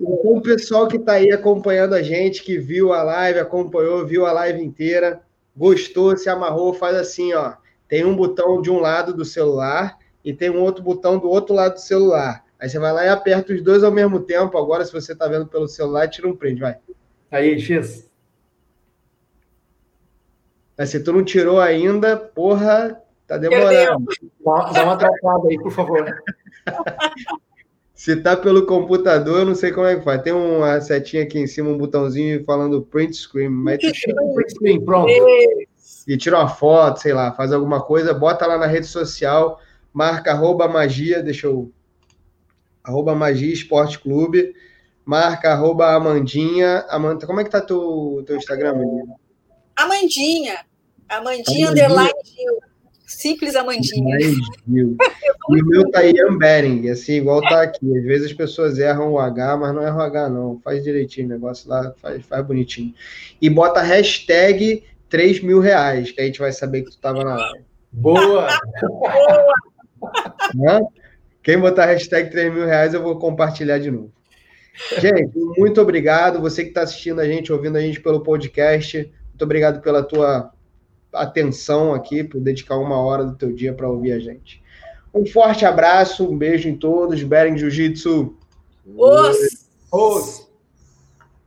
Então, o pessoal que está aí acompanhando a gente, que viu a live, acompanhou, viu a live inteira, gostou, se amarrou, faz assim, ó. Tem um botão de um lado do celular e tem um outro botão do outro lado do celular. Aí você vai lá e aperta os dois ao mesmo tempo. Agora, se você está vendo pelo celular, tira um print, vai. Aí, X. Mas se tu não tirou ainda, porra, tá demorando. Dá uma atrapalhada aí, por favor. se tá pelo computador, eu não sei como é que faz. Tem uma setinha aqui em cima, um botãozinho falando print screen. Mas tu print screen, pronto. E tira uma foto, sei lá, faz alguma coisa, bota lá na rede social, marca arroba magia, deixa eu. Arroba magia esporte clube, marca arroba Amandinha. Amanda, como é que tá teu, teu Instagram, menina? Amandinha. Amandinha, Amandinha. underline Gil. Simples Amandinha. Gil. e o meu tá Ian Bering, assim, igual tá aqui. Às vezes as pessoas erram o H, mas não erram o H, não. Faz direitinho o negócio lá, faz, faz bonitinho. E bota hashtag 3 mil reais, que a gente vai saber que tu tava na live. Boa! Boa! Quem botar hashtag 3 mil reais, eu vou compartilhar de novo. Gente, muito obrigado. Você que está assistindo a gente, ouvindo a gente pelo podcast, muito obrigado pela tua atenção aqui, por dedicar uma hora do teu dia para ouvir a gente. Um forte abraço, um beijo em todos. Beren Jiu-Jitsu. Os. Os.